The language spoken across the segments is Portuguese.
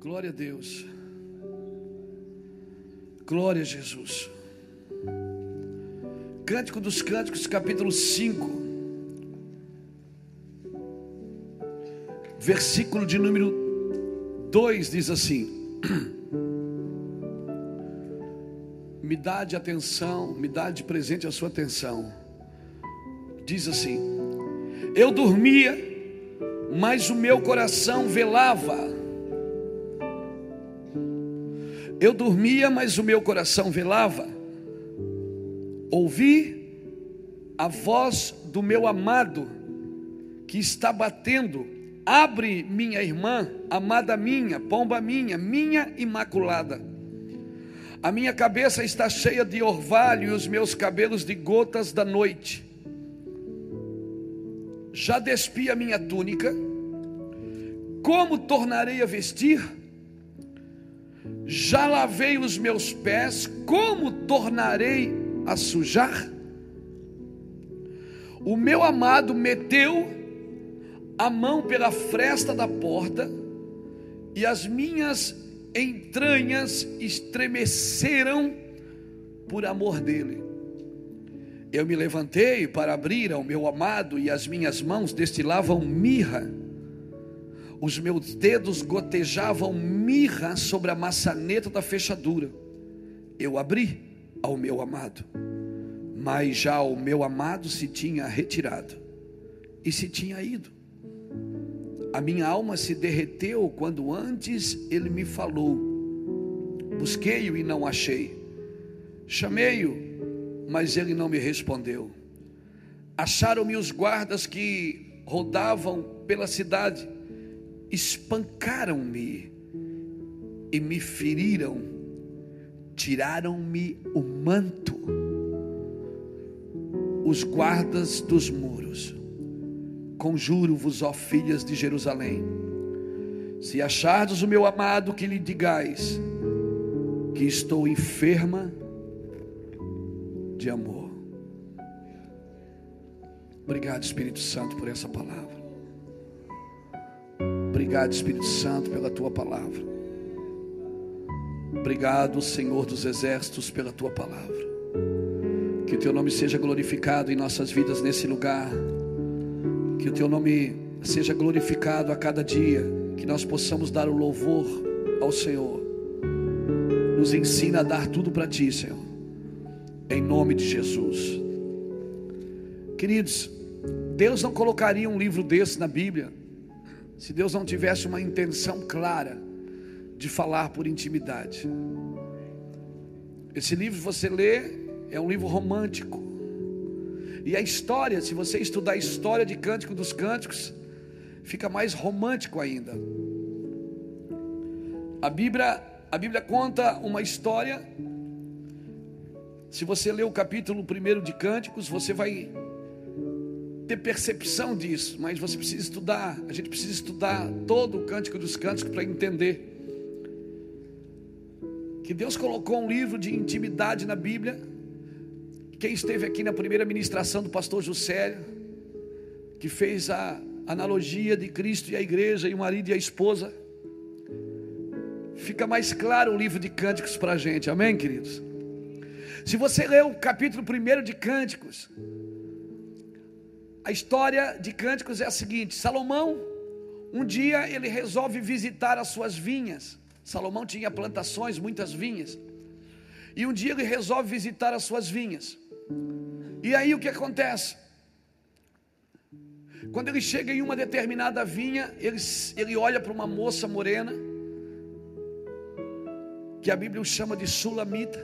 Glória a Deus. Glória a Jesus. Cântico dos Cânticos, capítulo 5. Versículo de número 2 diz assim: Me dá de atenção, me dá de presente a sua atenção. Diz assim: Eu dormia, mas o meu coração velava eu dormia, mas o meu coração velava. Ouvi a voz do meu amado que está batendo. Abre, minha irmã, amada minha, pomba minha, minha imaculada. A minha cabeça está cheia de orvalho e os meus cabelos de gotas da noite. Já despi a minha túnica. Como tornarei a vestir? Já lavei os meus pés, como tornarei a sujar? O meu amado meteu a mão pela fresta da porta, e as minhas entranhas estremeceram por amor dele. Eu me levantei para abrir ao meu amado, e as minhas mãos destilavam mirra os meus dedos gotejavam mirra sobre a maçaneta da fechadura. Eu abri ao meu amado, mas já o meu amado se tinha retirado e se tinha ido. A minha alma se derreteu quando antes ele me falou. Busquei-o e não achei. Chamei-o, mas ele não me respondeu. Acharam-me os guardas que rodavam pela cidade espancaram-me e me feriram, tiraram-me o manto, os guardas dos muros. Conjuro-vos, ó filhas de Jerusalém, se achardes o meu amado, que lhe digais que estou enferma de amor. Obrigado, Espírito Santo, por essa palavra. Obrigado, Espírito Santo, pela tua palavra. Obrigado, Senhor dos Exércitos, pela tua palavra. Que o teu nome seja glorificado em nossas vidas nesse lugar. Que o teu nome seja glorificado a cada dia. Que nós possamos dar o louvor ao Senhor. Nos ensina a dar tudo para ti, Senhor. Em nome de Jesus. Queridos, Deus não colocaria um livro desse na Bíblia se Deus não tivesse uma intenção clara de falar por intimidade. Esse livro você lê, é um livro romântico. E a história, se você estudar a história de Cântico dos Cânticos, fica mais romântico ainda. A Bíblia, a Bíblia conta uma história. Se você ler o capítulo 1 de Cânticos, você vai ter percepção disso, mas você precisa estudar. A gente precisa estudar todo o Cântico dos Cânticos para entender que Deus colocou um livro de intimidade na Bíblia. Quem esteve aqui na primeira ministração do pastor Juscelio, que fez a analogia de Cristo e a igreja, e o marido e a esposa, fica mais claro o livro de Cânticos para a gente, amém, queridos? Se você ler o capítulo 1 de Cânticos, a história de Cânticos é a seguinte: Salomão, um dia ele resolve visitar as suas vinhas. Salomão tinha plantações, muitas vinhas. E um dia ele resolve visitar as suas vinhas. E aí o que acontece? Quando ele chega em uma determinada vinha, ele, ele olha para uma moça morena, que a Bíblia chama de Sulamita,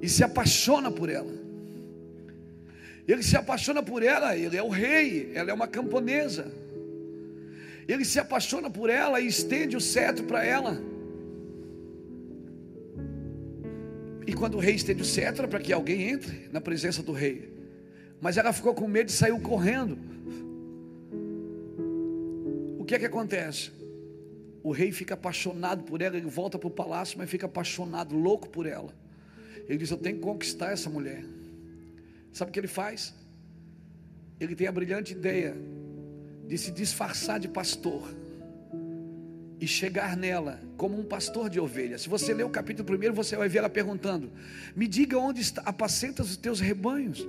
e se apaixona por ela. Ele se apaixona por ela, ele é o rei, ela é uma camponesa. Ele se apaixona por ela e estende o cetro para ela. E quando o rei estende o cetro, é para que alguém entre na presença do rei. Mas ela ficou com medo e saiu correndo. O que é que acontece? O rei fica apaixonado por ela, ele volta para o palácio, mas fica apaixonado, louco por ela. Ele diz: Eu tenho que conquistar essa mulher. Sabe o que ele faz? Ele tem a brilhante ideia de se disfarçar de pastor e chegar nela como um pastor de ovelhas. Se você ler o capítulo primeiro, você vai ver ela perguntando: Me diga onde está, apacentas os teus rebanhos.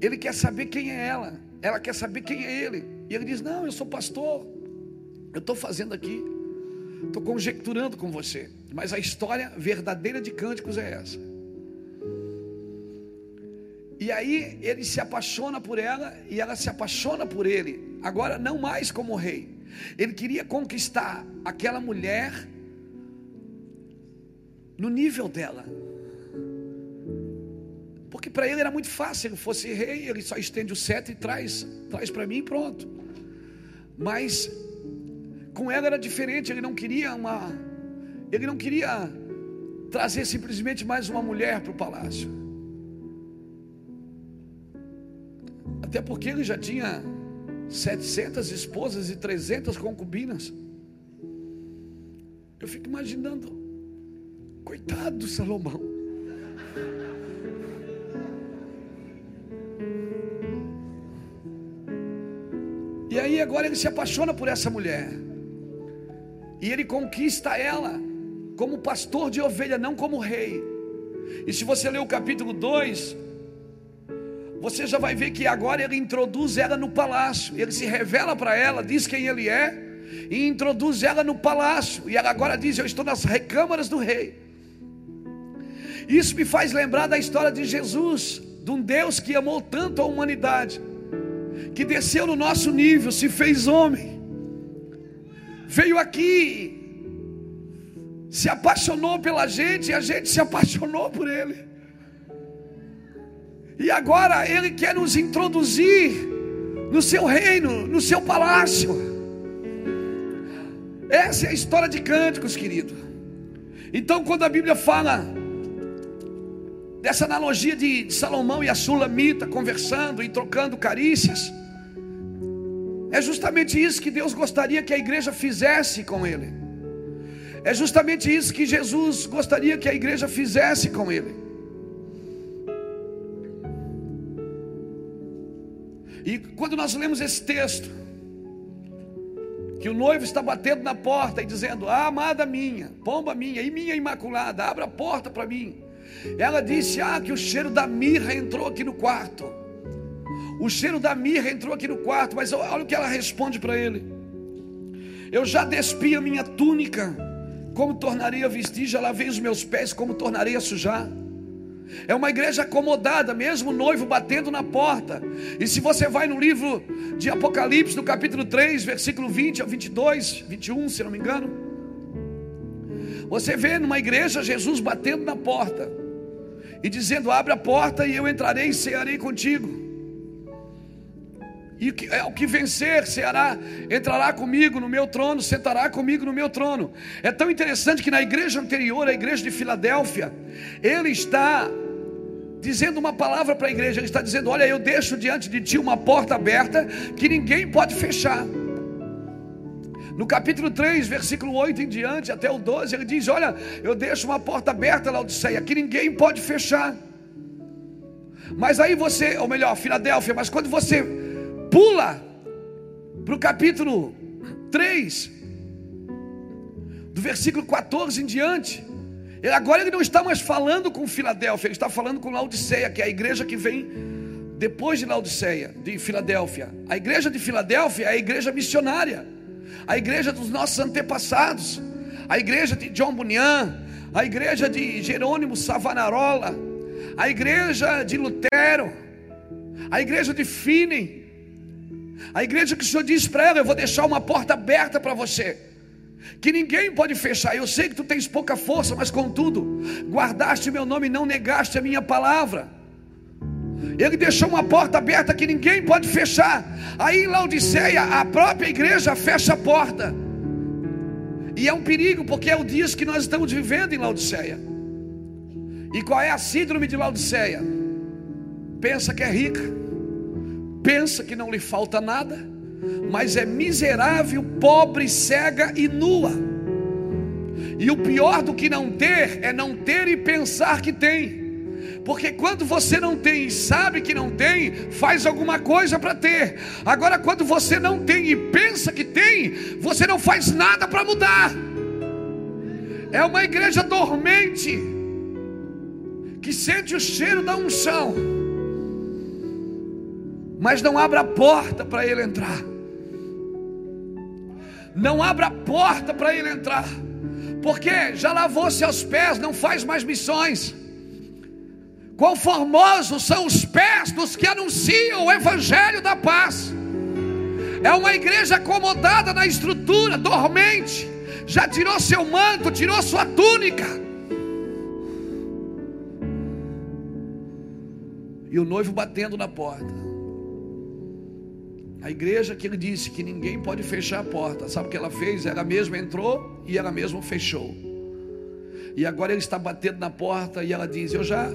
Ele quer saber quem é ela, ela quer saber quem é ele. E ele diz: Não, eu sou pastor, eu estou fazendo aqui, estou conjecturando com você. Mas a história verdadeira de Cânticos é essa. E aí ele se apaixona por ela e ela se apaixona por ele. Agora não mais como rei. Ele queria conquistar aquela mulher no nível dela. Porque para ele era muito fácil, ele fosse rei, ele só estende o cetro e traz, traz para mim e pronto. Mas com ela era diferente, ele não queria uma ele não queria trazer simplesmente mais uma mulher para o palácio. Até porque ele já tinha 700 esposas e 300 concubinas. Eu fico imaginando, coitado do Salomão. E aí agora ele se apaixona por essa mulher. E ele conquista ela como pastor de ovelha, não como rei. E se você ler o capítulo 2, você já vai ver que agora ele introduz ela no palácio. Ele se revela para ela, diz quem ele é e introduz ela no palácio. E ela agora diz: Eu estou nas recâmaras do rei. Isso me faz lembrar da história de Jesus, de um Deus que amou tanto a humanidade, que desceu no nosso nível, se fez homem, veio aqui, se apaixonou pela gente e a gente se apaixonou por ele. E agora Ele quer nos introduzir no seu reino, no seu palácio. Essa é a história de cânticos, querido. Então, quando a Bíblia fala dessa analogia de Salomão e a Sulamita conversando e trocando carícias, é justamente isso que Deus gostaria que a igreja fizesse com ele. É justamente isso que Jesus gostaria que a igreja fizesse com ele. E quando nós lemos esse texto, que o noivo está batendo na porta e dizendo: Ah, amada minha, pomba minha, e minha imaculada, abra a porta para mim. Ela disse: Ah, que o cheiro da mirra entrou aqui no quarto. O cheiro da mirra entrou aqui no quarto, mas olha o que ela responde para ele: Eu já despi a minha túnica, como tornarei a vestir, já lavei os meus pés, como tornarei a sujar. É uma igreja acomodada, mesmo o noivo batendo na porta. E se você vai no livro de Apocalipse, no capítulo 3, versículo 20 a 22, 21, se não me engano, você vê numa igreja Jesus batendo na porta e dizendo: Abre a porta e eu entrarei e cearei contigo. E é o que vencer, ceará, entrará comigo no meu trono, sentará comigo no meu trono. É tão interessante que na igreja anterior, a igreja de Filadélfia, ele está dizendo uma palavra para a igreja, ele está dizendo: Olha, eu deixo diante de ti uma porta aberta que ninguém pode fechar. No capítulo 3, versículo 8 em diante, até o 12, ele diz: Olha, eu deixo uma porta aberta, Laodiceia, que ninguém pode fechar. Mas aí você, ou melhor, Filadélfia, mas quando você pula para o capítulo 3, do versículo 14 em diante, agora ele não está mais falando com Filadélfia, ele está falando com Laodiceia, que é a igreja que vem depois de Laodiceia, de Filadélfia. A igreja de Filadélfia é a igreja missionária, a igreja dos nossos antepassados, a igreja de John Bunyan, a igreja de Jerônimo Savanarola, a igreja de Lutero, a igreja de Finney, a igreja que o Senhor diz para ela: Eu vou deixar uma porta aberta para você que ninguém pode fechar. Eu sei que tu tens pouca força, mas contudo, guardaste meu nome e não negaste a minha palavra. Ele deixou uma porta aberta que ninguém pode fechar. Aí em Laodiceia, a própria igreja fecha a porta. E é um perigo, porque é o dia que nós estamos vivendo em Laodiceia. E qual é a síndrome de Laodiceia? Pensa que é rica, pensa que não lhe falta nada mas é miserável, pobre, cega e nua. E o pior do que não ter é não ter e pensar que tem. Porque quando você não tem e sabe que não tem, faz alguma coisa para ter. Agora, quando você não tem e pensa que tem, você não faz nada para mudar. É uma igreja dormente, que sente o cheiro da unção, mas não abre a porta para ele entrar. Não abre a porta para ele entrar, porque já lavou seus pés, não faz mais missões. Quão formosos são os pés dos que anunciam o Evangelho da paz. É uma igreja acomodada na estrutura, dormente. Já tirou seu manto, tirou sua túnica. E o noivo batendo na porta. A igreja que ele disse que ninguém pode fechar a porta. Sabe o que ela fez? Ela mesma entrou e ela mesma fechou. E agora ele está batendo na porta e ela diz: Eu já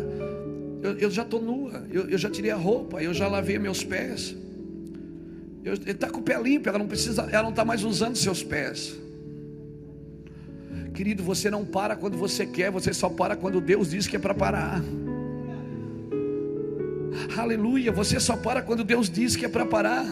eu, eu já estou nua, eu, eu, já tirei a roupa, eu já lavei meus pés. Eu, ele está com o pé limpo, ela não precisa, ela não está mais usando seus pés. Querido, você não para quando você quer, você só para quando Deus diz que é para parar. Aleluia, você só para quando Deus diz que é para parar.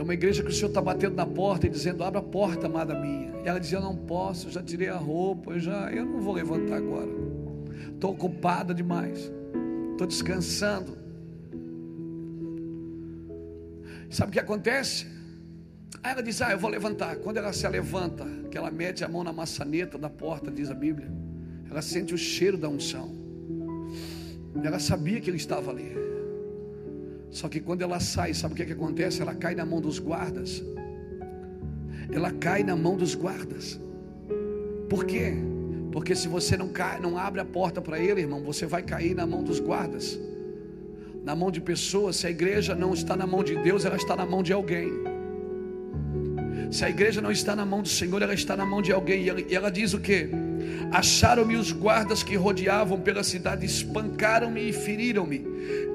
É uma igreja que o Senhor está batendo na porta e dizendo: Abra a porta, amada minha. E ela dizia: Eu não posso, eu já tirei a roupa, eu já, eu não vou levantar agora. Estou ocupada demais. Estou descansando. Sabe o que acontece? Aí ela diz: Ah, eu vou levantar. Quando ela se levanta, que ela mete a mão na maçaneta da porta, diz a Bíblia, ela sente o cheiro da unção. Ela sabia que ele estava ali. Só que quando ela sai, sabe o que, é que acontece? Ela cai na mão dos guardas. Ela cai na mão dos guardas. Por quê? Porque se você não, cai, não abre a porta para ele, irmão, você vai cair na mão dos guardas. Na mão de pessoas, se a igreja não está na mão de Deus, ela está na mão de alguém. Se a igreja não está na mão do Senhor, ela está na mão de alguém. E ela, e ela diz o que? Acharam-me os guardas que rodeavam pela cidade, espancaram-me e feriram-me,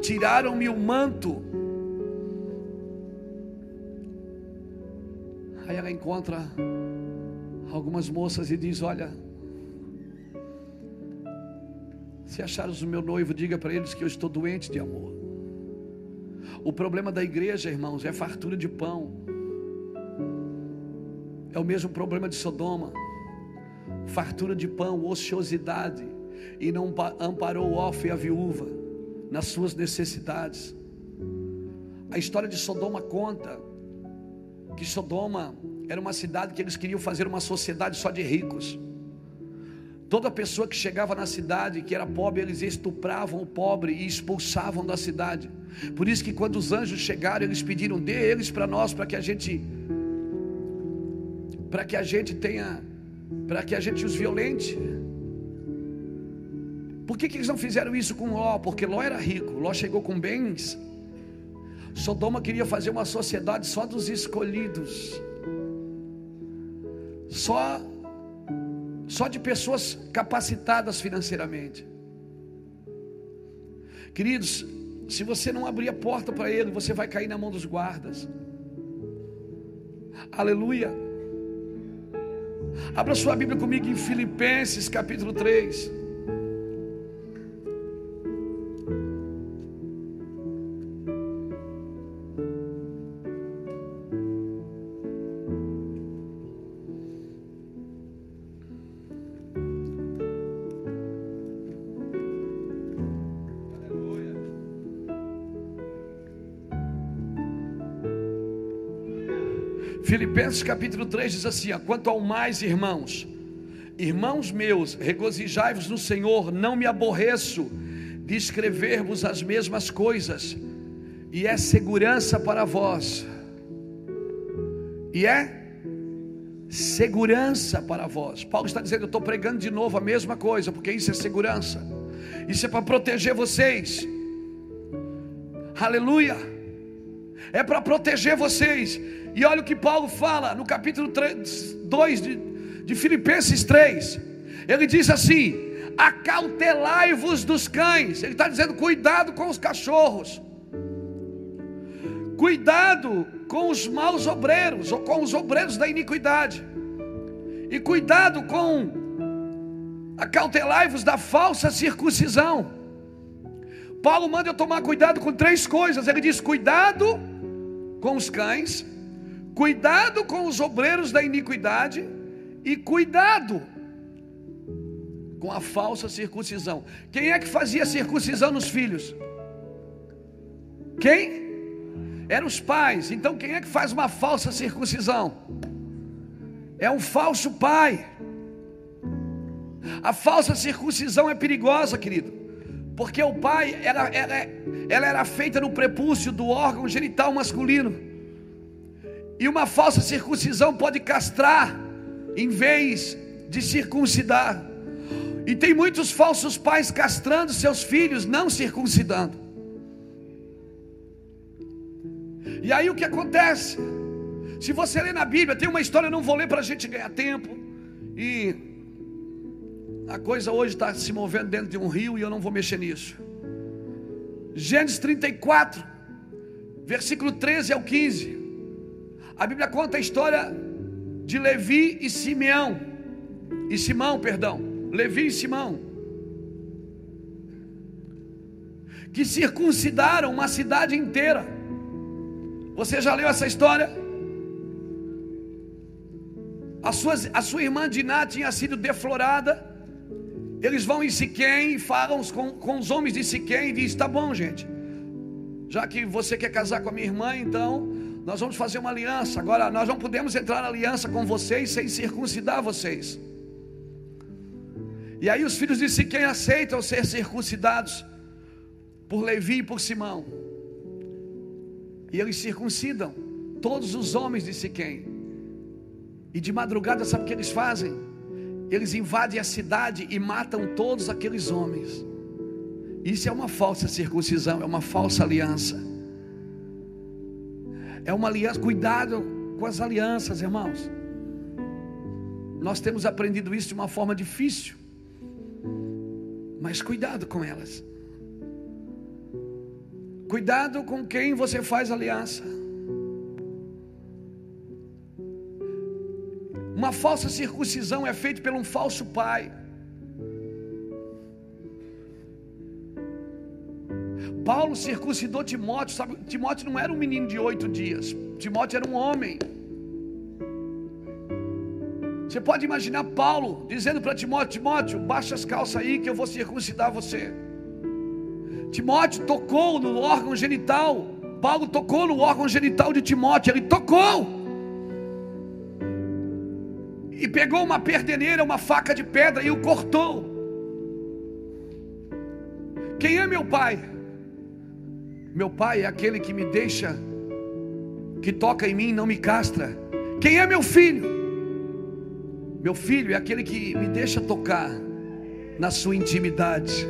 tiraram-me o manto. Aí ela encontra algumas moças e diz: Olha, se acharam o meu noivo, diga para eles que eu estou doente de amor. O problema da igreja, irmãos, é fartura de pão. É o mesmo problema de Sodoma fartura de pão, ociosidade, e não amparou o órfão e a viúva nas suas necessidades. A história de Sodoma conta que Sodoma era uma cidade que eles queriam fazer uma sociedade só de ricos. Toda pessoa que chegava na cidade, que era pobre, eles estupravam o pobre e expulsavam da cidade. Por isso que quando os anjos chegaram, eles pediram: "Dê eles para nós, para que a gente para que a gente tenha para que a gente os violente. Por que, que eles não fizeram isso com Ló? Porque Ló era rico, Ló chegou com bens. Sodoma queria fazer uma sociedade só dos escolhidos, só, só de pessoas capacitadas financeiramente. Queridos, se você não abrir a porta para ele, você vai cair na mão dos guardas. Aleluia. Abra sua Bíblia comigo em Filipenses capítulo 3. Filipenses capítulo 3 diz assim: Quanto ao mais, irmãos, irmãos meus, regozijai-vos no Senhor, não me aborreço de escrever-vos as mesmas coisas, e é segurança para vós, e é segurança para vós. Paulo está dizendo: Eu estou pregando de novo a mesma coisa, porque isso é segurança, isso é para proteger vocês, aleluia, é para proteger vocês. E olha o que Paulo fala no capítulo 3, 2 de, de Filipenses 3. Ele diz assim: acautelai-vos dos cães. Ele está dizendo: cuidado com os cachorros, cuidado com os maus obreiros, ou com os obreiros da iniquidade. E cuidado com acautelai-vos da falsa circuncisão. Paulo manda eu tomar cuidado com três coisas. Ele diz: cuidado com os cães, cuidado com os obreiros da iniquidade e cuidado com a falsa circuncisão. Quem é que fazia circuncisão nos filhos? Quem? Eram os pais. Então quem é que faz uma falsa circuncisão? É um falso pai. A falsa circuncisão é perigosa, querido. Porque o pai, ela, ela, ela era feita no prepúcio do órgão genital masculino. E uma falsa circuncisão pode castrar em vez de circuncidar. E tem muitos falsos pais castrando seus filhos, não circuncidando. E aí o que acontece? Se você ler na Bíblia, tem uma história, não vou ler para a gente ganhar tempo. E a coisa hoje está se movendo dentro de um rio e eu não vou mexer nisso. Gênesis 34, versículo 13 ao 15. A Bíblia conta a história de Levi e Simeão. E Simão, perdão. Levi e Simão. Que circuncidaram uma cidade inteira. Você já leu essa história? A sua, a sua irmã Diná tinha sido deflorada. Eles vão em Siquém e falam com, com os homens de Siquém e diz: Tá bom, gente. Já que você quer casar com a minha irmã, então nós vamos fazer uma aliança. Agora, nós não podemos entrar na aliança com vocês sem circuncidar vocês. E aí os filhos de Siquém aceitam ser circuncidados por Levi e por Simão. E eles circuncidam todos os homens de Siquém. E de madrugada, sabe o que eles fazem? Eles invadem a cidade e matam todos aqueles homens. Isso é uma falsa circuncisão, é uma falsa aliança. É uma aliança, cuidado com as alianças, irmãos. Nós temos aprendido isso de uma forma difícil, mas cuidado com elas. Cuidado com quem você faz aliança. Uma falsa circuncisão é feita por um falso pai. Paulo circuncidou Timóteo, sabe? Timóteo não era um menino de oito dias, Timóteo era um homem. Você pode imaginar Paulo dizendo para Timóteo: Timóteo, baixa as calças aí que eu vou circuncidar você. Timóteo tocou no órgão genital. Paulo tocou no órgão genital de Timóteo. Ele tocou. E pegou uma perdeneira, uma faca de pedra e o cortou. Quem é meu pai? Meu pai é aquele que me deixa, que toca em mim, não me castra. Quem é meu filho? Meu filho é aquele que me deixa tocar na sua intimidade.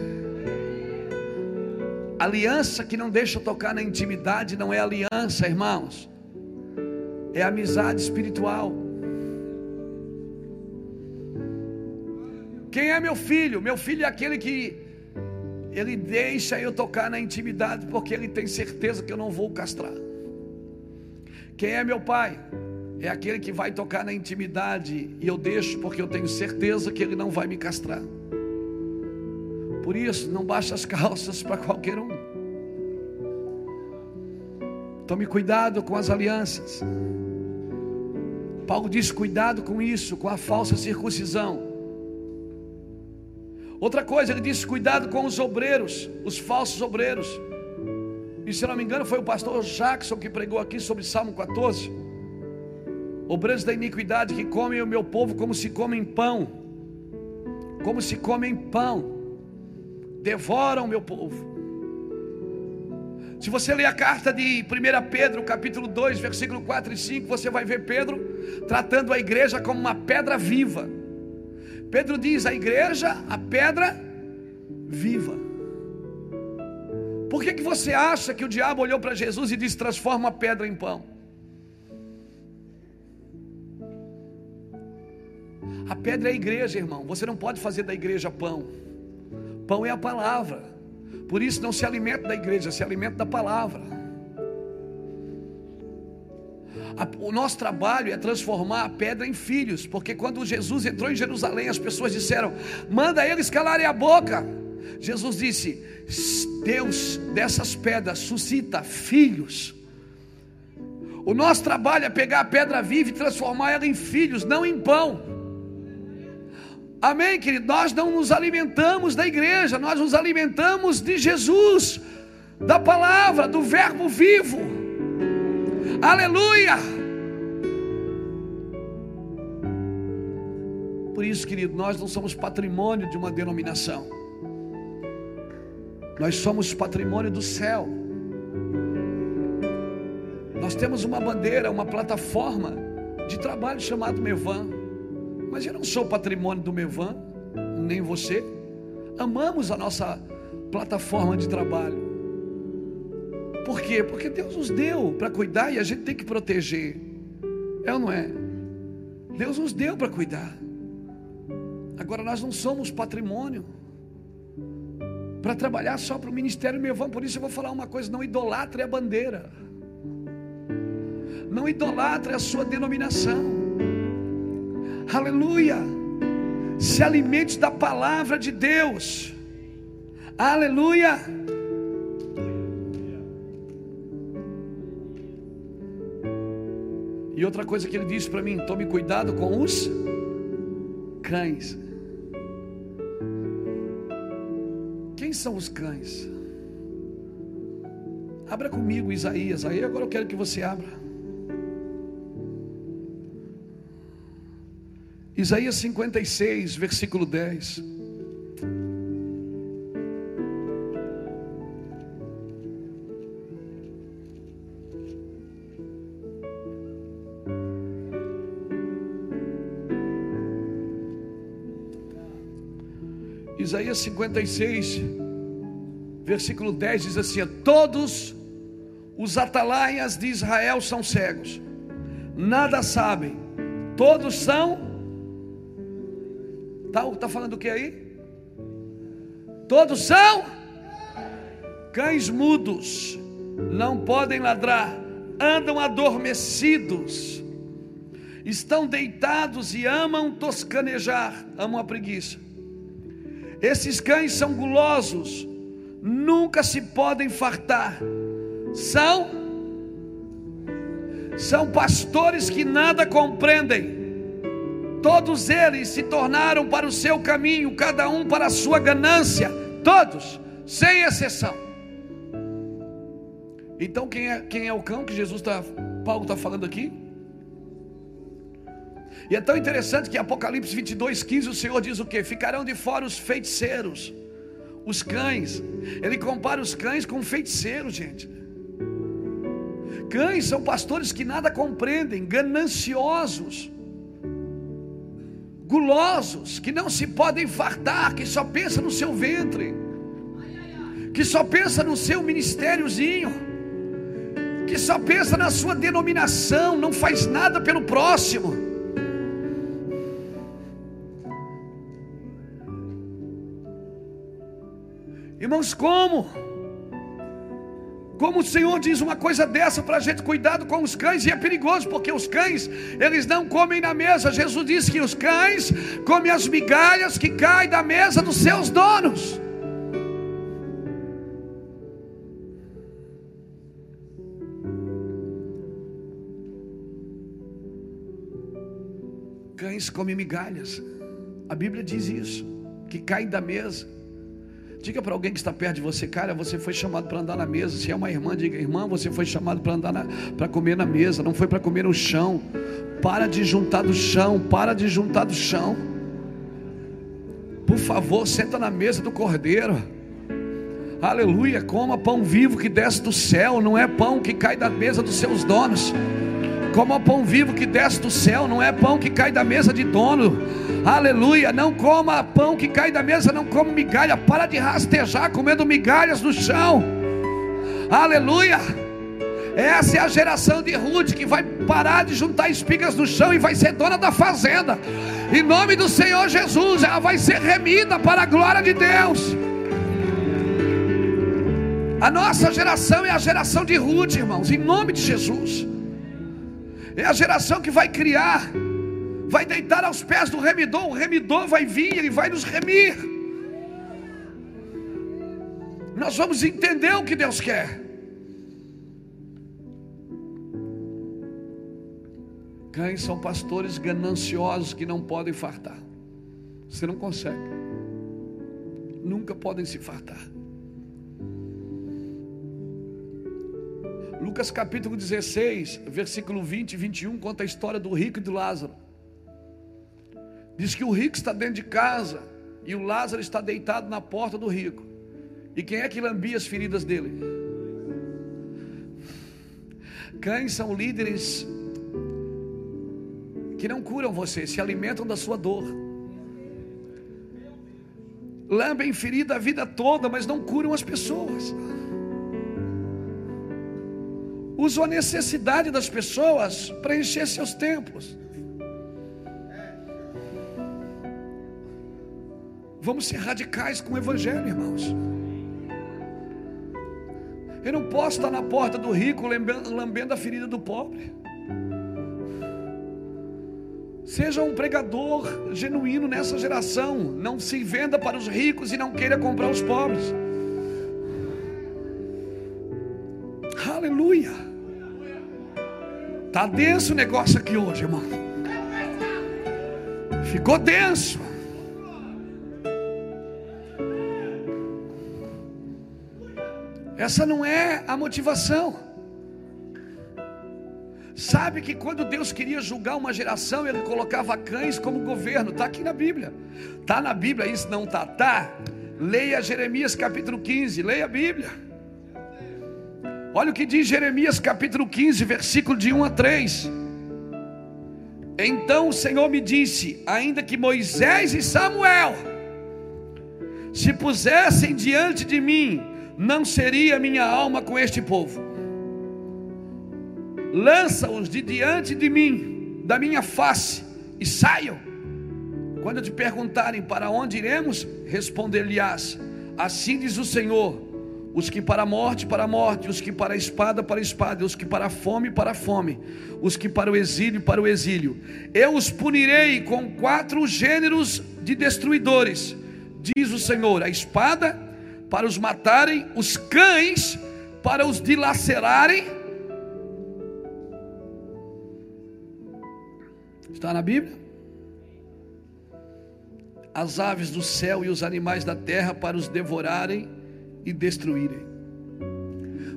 Aliança que não deixa tocar na intimidade não é aliança, irmãos. É amizade espiritual. Quem é meu filho? Meu filho é aquele que ele deixa eu tocar na intimidade porque ele tem certeza que eu não vou castrar. Quem é meu pai? É aquele que vai tocar na intimidade e eu deixo porque eu tenho certeza que ele não vai me castrar. Por isso, não baixa as calças para qualquer um. Tome cuidado com as alianças. Paulo diz: cuidado com isso, com a falsa circuncisão. Outra coisa, ele diz: cuidado com os obreiros, os falsos obreiros. E se não me engano, foi o pastor Jackson que pregou aqui sobre Salmo 14. Obreiros da iniquidade que comem o meu povo como se comem pão, como se comem pão devoram meu povo. Se você ler a carta de 1 Pedro, capítulo 2, versículo 4 e 5, você vai ver Pedro tratando a igreja como uma pedra viva. Pedro diz: a igreja, a pedra viva. Por que, que você acha que o diabo olhou para Jesus e disse: transforma a pedra em pão? A pedra é a igreja, irmão. Você não pode fazer da igreja pão. Pão é a palavra. Por isso não se alimenta da igreja, se alimenta da palavra. O nosso trabalho é transformar a pedra em filhos, porque quando Jesus entrou em Jerusalém, as pessoas disseram: manda eles calarem a boca. Jesus disse: Deus dessas pedras suscita filhos. O nosso trabalho é pegar a pedra viva e transformar ela em filhos, não em pão. Amém, querido? Nós não nos alimentamos da igreja, nós nos alimentamos de Jesus, da palavra, do Verbo vivo. Aleluia! Por isso, querido, nós não somos patrimônio de uma denominação. Nós somos patrimônio do céu. Nós temos uma bandeira, uma plataforma de trabalho chamado Mevan. Mas eu não sou patrimônio do Mevan, nem você. Amamos a nossa plataforma de trabalho. Por quê? Porque Deus nos deu para cuidar e a gente tem que proteger. É ou não é? Deus nos deu para cuidar. Agora nós não somos patrimônio para trabalhar só para o ministério meu. Por isso eu vou falar uma coisa: não idolatre a bandeira, não idolatre a sua denominação. Aleluia! Se alimente da palavra de Deus. Aleluia! E outra coisa que ele disse para mim: tome cuidado com os cães. Quem são os cães? Abra comigo Isaías. Aí agora eu quero que você abra. Isaías 56, versículo 10. Isaías 56, versículo 10 diz assim: Todos os atalaias de Israel são cegos, nada sabem, todos são. Está tá falando o que aí? Todos são cães mudos, não podem ladrar, andam adormecidos, estão deitados e amam toscanejar, amam a preguiça. Esses cães são gulosos, nunca se podem fartar. São são pastores que nada compreendem. Todos eles se tornaram para o seu caminho, cada um para a sua ganância, todos, sem exceção. Então quem é, quem é o cão que Jesus está, Paulo está falando aqui? E é tão interessante que em Apocalipse 22, 15, o Senhor diz o que? Ficarão de fora os feiticeiros, os cães. Ele compara os cães com feiticeiros, gente. Cães são pastores que nada compreendem, gananciosos, gulosos, que não se podem fartar, que só pensa no seu ventre, que só pensa no seu ministériozinho, que só pensa na sua denominação, não faz nada pelo próximo. Irmãos, como? Como o Senhor diz uma coisa dessa para a gente, cuidado com os cães, e é perigoso, porque os cães, eles não comem na mesa. Jesus disse que os cães comem as migalhas que caem da mesa dos seus donos. Cães comem migalhas, a Bíblia diz isso, que caem da mesa. Diga para alguém que está perto de você, cara, você foi chamado para andar na mesa. Se é uma irmã, diga, irmã, você foi chamado para andar para comer na mesa, não foi para comer no chão. Para de juntar do chão, para de juntar do chão. Por favor, senta na mesa do cordeiro. Aleluia, coma pão vivo que desce do céu, não é pão que cai da mesa dos seus donos. Coma pão vivo que desce do céu, não é pão que cai da mesa de dono. Aleluia. Não coma pão que cai da mesa, não come migalha. Para de rastejar comendo migalhas no chão. Aleluia. Essa é a geração de Ruth que vai parar de juntar espigas no chão e vai ser dona da fazenda. Em nome do Senhor Jesus, ela vai ser remida para a glória de Deus. A nossa geração é a geração de Ruth, irmãos, em nome de Jesus. É a geração que vai criar, vai deitar aos pés do remidor, o remidor vai vir, ele vai nos remir. Nós vamos entender o que Deus quer. Cães são pastores gananciosos que não podem fartar. Você não consegue. Nunca podem se fartar. Lucas capítulo 16, versículo 20 e 21 conta a história do rico e do Lázaro. Diz que o rico está dentro de casa e o Lázaro está deitado na porta do rico. E quem é que lambia as feridas dele? Cães são líderes que não curam você, se alimentam da sua dor. Lambem ferida a vida toda, mas não curam as pessoas. Usam a necessidade das pessoas para encher seus templos. Vamos ser radicais com o Evangelho, irmãos. Eu não posso estar na porta do rico lambendo a ferida do pobre. Seja um pregador genuíno nessa geração. Não se venda para os ricos e não queira comprar os pobres. Tá denso o negócio aqui hoje, irmão. Ficou denso. Essa não é a motivação. Sabe que quando Deus queria julgar uma geração, Ele colocava cães como governo. Está aqui na Bíblia. Está na Bíblia, isso não está? Tá. Leia Jeremias capítulo 15. Leia a Bíblia. Olha o que diz Jeremias capítulo 15, versículo de 1 a 3. Então o Senhor me disse: ainda que Moisés e Samuel se pusessem diante de mim, não seria minha alma com este povo lança-os de diante de mim, da minha face, e saiam. Quando te perguntarem para onde iremos, responder-lhe-ás: Assim diz o Senhor: os que para a morte, para a morte, os que para a espada, para a espada, os que para a fome, para a fome, os que para o exílio, para o exílio. Eu os punirei com quatro gêneros de destruidores, diz o Senhor: a espada para os matarem, os cães para os dilacerarem Está na Bíblia? As aves do céu e os animais da terra para os devorarem e destruírem.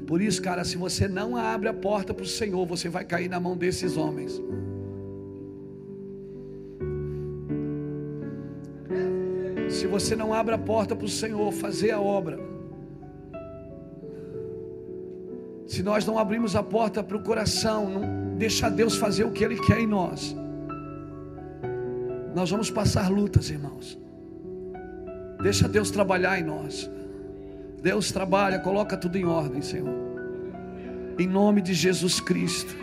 Por isso, cara, se você não abre a porta para o Senhor, você vai cair na mão desses homens. Se você não abre a porta para o Senhor fazer a obra, se nós não abrimos a porta para o coração, não deixar Deus fazer o que Ele quer em nós, nós vamos passar lutas, irmãos. Deixa Deus trabalhar em nós. Deus trabalha, coloca tudo em ordem, Senhor. Em nome de Jesus Cristo.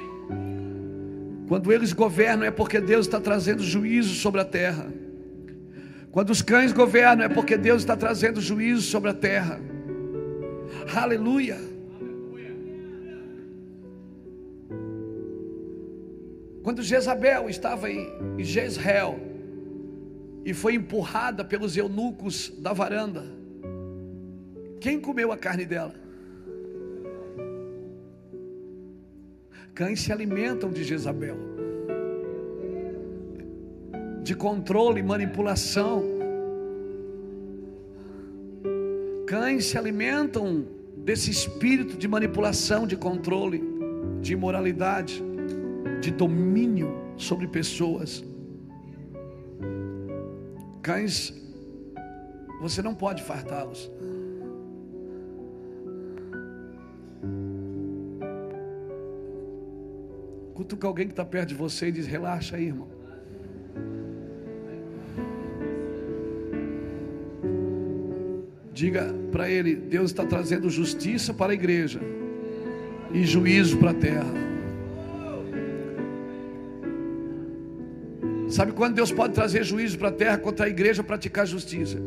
Quando eles governam é porque Deus está trazendo juízo sobre a terra. Quando os cães governam é porque Deus está trazendo juízo sobre a terra. Aleluia. Quando Jezabel estava em Jezreel, e foi empurrada pelos eunucos da varanda. Quem comeu a carne dela? Cães se alimentam de Jezabel, de controle e manipulação. Cães se alimentam desse espírito de manipulação, de controle, de imoralidade, de domínio sobre pessoas. Cães, você não pode fartá-los. Cutuca alguém que está perto de você e diz: relaxa aí, irmão. Diga para ele: Deus está trazendo justiça para a igreja e juízo para a terra. Sabe quando Deus pode trazer juízo para a terra contra a igreja praticar justiça?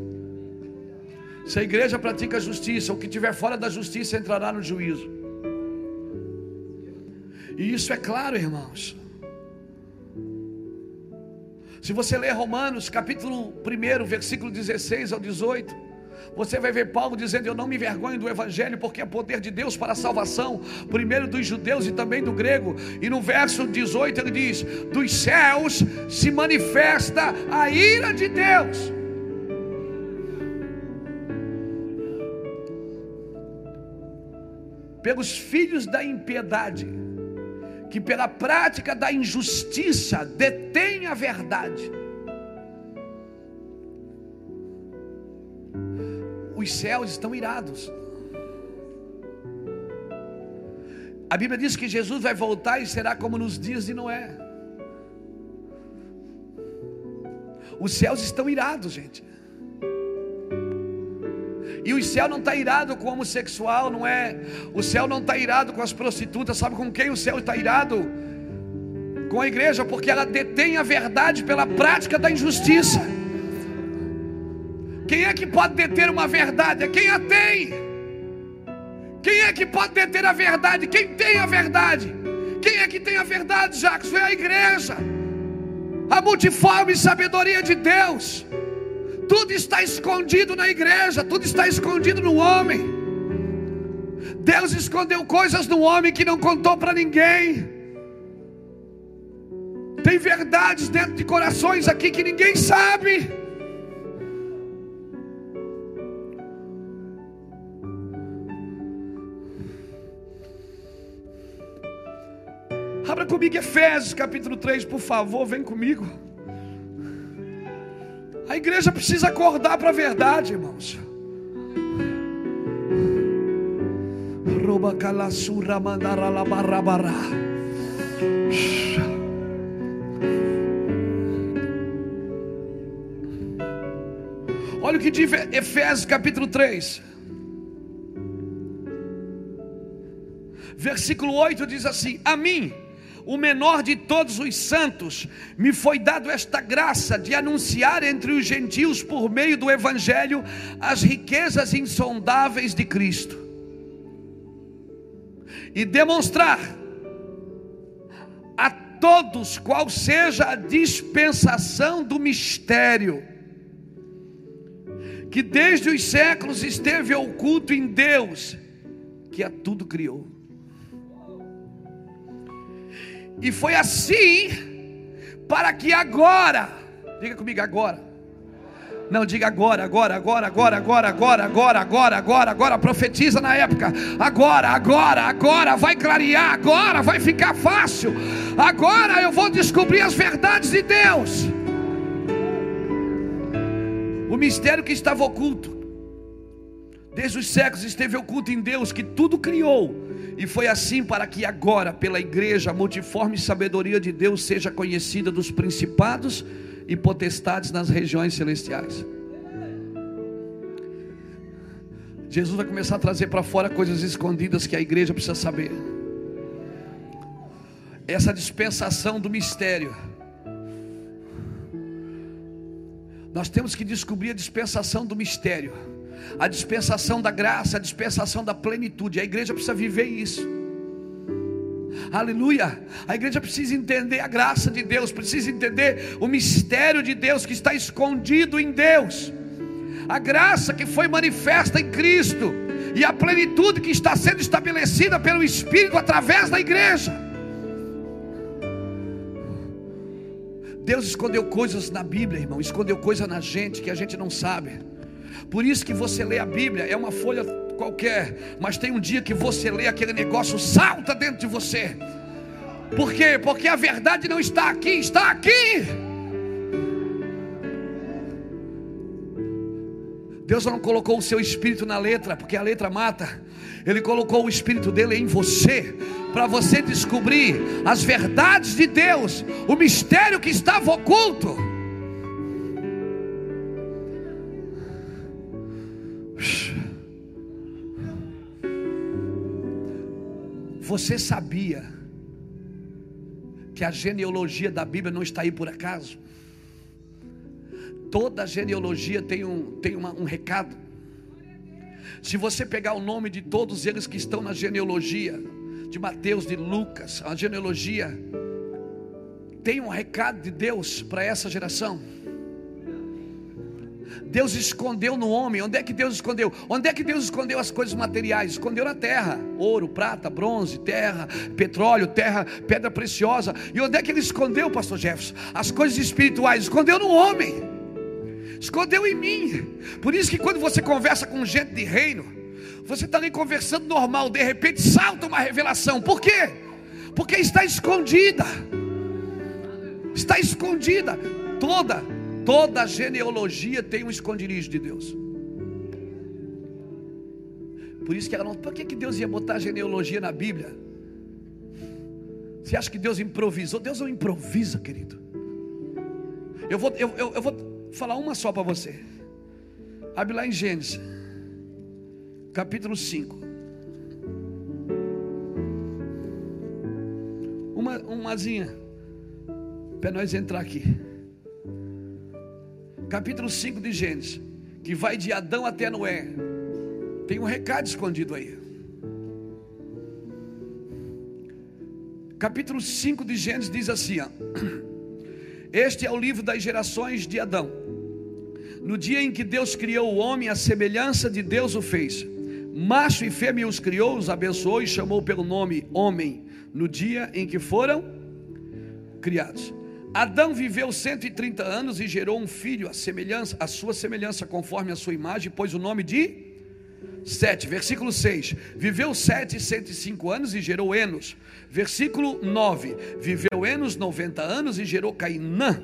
Se a igreja pratica justiça, o que tiver fora da justiça entrará no juízo. E isso é claro, irmãos. Se você ler Romanos, capítulo 1, versículo 16 ao 18, você vai ver Paulo dizendo: Eu não me envergonho do Evangelho, porque é poder de Deus para a salvação, primeiro dos judeus e também do grego. E no verso 18 ele diz: Dos céus se manifesta a ira de Deus. Pelos filhos da impiedade que pela prática da injustiça detém a verdade. Os céus estão irados. A Bíblia diz que Jesus vai voltar e será como nos dias de Noé. Os céus estão irados, gente. E o céu não está irado com o homossexual, não é? O céu não está irado com as prostitutas. Sabe com quem o céu está irado? Com a igreja, porque ela detém a verdade pela prática da injustiça. Quem é que pode deter uma verdade? É quem a tem. Quem é que pode deter a verdade? Quem tem a verdade? Quem é que tem a verdade, Jacques? Foi a igreja. A multiforme sabedoria de Deus. Tudo está escondido na igreja, tudo está escondido no homem. Deus escondeu coisas no homem que não contou para ninguém. Tem verdades dentro de corações aqui que ninguém sabe. Abra comigo Efésios capítulo 3, por favor, vem comigo. A igreja precisa acordar para a verdade, irmãos. Roba calassura mandara la barra Olha o que diz Efésios capítulo 3. Versículo 8 diz assim: A mim o menor de todos os santos, me foi dado esta graça de anunciar entre os gentios, por meio do Evangelho, as riquezas insondáveis de Cristo, e demonstrar a todos qual seja a dispensação do mistério, que desde os séculos esteve oculto em Deus, que a tudo criou. E foi assim para que agora, diga comigo agora. Não, diga agora, agora, agora, agora, agora, agora, agora, agora, agora, agora, profetiza na época. Agora, agora, agora, vai clarear, agora vai ficar fácil. Agora eu vou descobrir as verdades de Deus. O mistério que estava oculto, desde os séculos esteve oculto em Deus, que tudo criou e foi assim para que agora, pela igreja, a multiforme sabedoria de Deus seja conhecida dos principados e potestades nas regiões celestiais. Jesus vai começar a trazer para fora coisas escondidas que a igreja precisa saber. Essa dispensação do mistério. Nós temos que descobrir a dispensação do mistério a dispensação da graça, a dispensação da plenitude. A igreja precisa viver isso. Aleluia. A igreja precisa entender a graça de Deus, precisa entender o mistério de Deus que está escondido em Deus. A graça que foi manifesta em Cristo e a plenitude que está sendo estabelecida pelo Espírito através da igreja. Deus escondeu coisas na Bíblia, irmão, escondeu coisas na gente que a gente não sabe. Por isso que você lê a Bíblia, é uma folha qualquer, mas tem um dia que você lê aquele negócio salta dentro de você. Por quê? Porque a verdade não está aqui, está aqui. Deus não colocou o seu espírito na letra, porque a letra mata. Ele colocou o espírito dele em você, para você descobrir as verdades de Deus, o mistério que estava oculto. Você sabia que a genealogia da Bíblia não está aí por acaso? Toda genealogia tem um, tem uma, um recado. Se você pegar o nome de todos eles que estão na genealogia, de Mateus, de Lucas, a genealogia tem um recado de Deus para essa geração. Deus escondeu no homem. Onde é que Deus escondeu? Onde é que Deus escondeu as coisas materiais? Escondeu na terra: ouro, prata, bronze, terra, petróleo, terra, pedra preciosa. E onde é que Ele escondeu, Pastor Jefferson? As coisas espirituais. Escondeu no homem. Escondeu em mim. Por isso que quando você conversa com gente de reino, você está ali conversando normal, de repente salta uma revelação. Por quê? Porque está escondida. Está escondida. Toda Toda genealogia tem um esconderijo de Deus. Por isso que ela não. Por que, que Deus ia botar genealogia na Bíblia? Você acha que Deus improvisou? Deus não improvisa, querido. Eu vou, eu, eu, eu vou falar uma só para você. Abre lá em Gênesis, capítulo 5. Uma, umazinha, para nós entrar aqui capítulo 5 de Gênesis, que vai de Adão até Noé, tem um recado escondido aí. Capítulo 5 de Gênesis diz assim: ó, Este é o livro das gerações de Adão. No dia em que Deus criou o homem, a semelhança de Deus o fez. Macho e fêmea os criou, os abençoou e chamou pelo nome homem, no dia em que foram criados. Adão viveu 130 anos e gerou um filho, a semelhança, a sua semelhança, conforme a sua imagem, pôs o nome de Sete, versículo 6. Viveu Sete 105 anos e gerou Enos. Versículo 9. Viveu Enos 90 anos e gerou Cainã.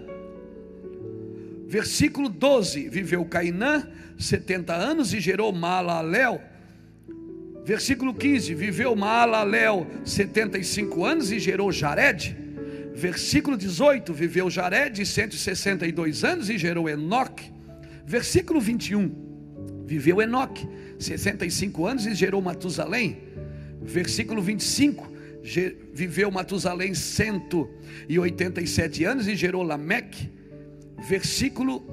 Versículo 12. Viveu Cainã 70 anos e gerou Maalalel. Versículo 15. Viveu Maalalel 75 anos e gerou Jared versículo 18, viveu Jared 162 anos e gerou Enoque. Versículo 21, viveu Enoque 65 anos e gerou Matusalém. Versículo 25, viveu Matusalém 187 anos e gerou Lameque. Versículo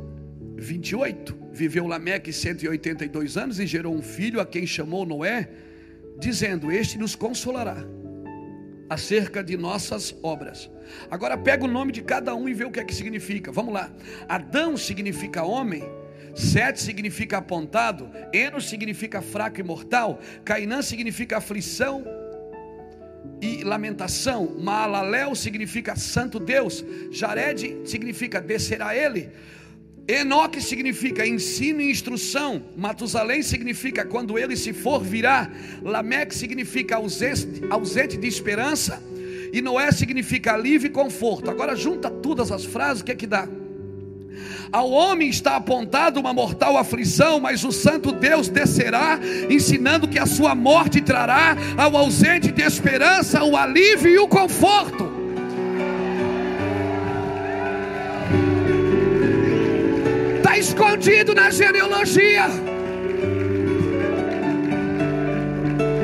28, viveu Lameque 182 anos e gerou um filho a quem chamou Noé, dizendo: Este nos consolará acerca de nossas obras. Agora pega o nome de cada um e vê o que é que significa. Vamos lá. Adão significa homem. Sete significa apontado, Enos significa fraco e mortal, Cainã significa aflição e lamentação, Maalalel significa santo Deus, Jared significa descer a ele, Enoque significa ensino e instrução. Matusalém significa quando ele se for virá. Lameque significa ausente, ausente de esperança. E Noé significa alívio e conforto. Agora junta todas as frases, o que é que dá? Ao homem está apontado uma mortal aflição, mas o santo Deus descerá, ensinando que a sua morte trará ao ausente de esperança o alívio e o conforto. Escondido na genealogia.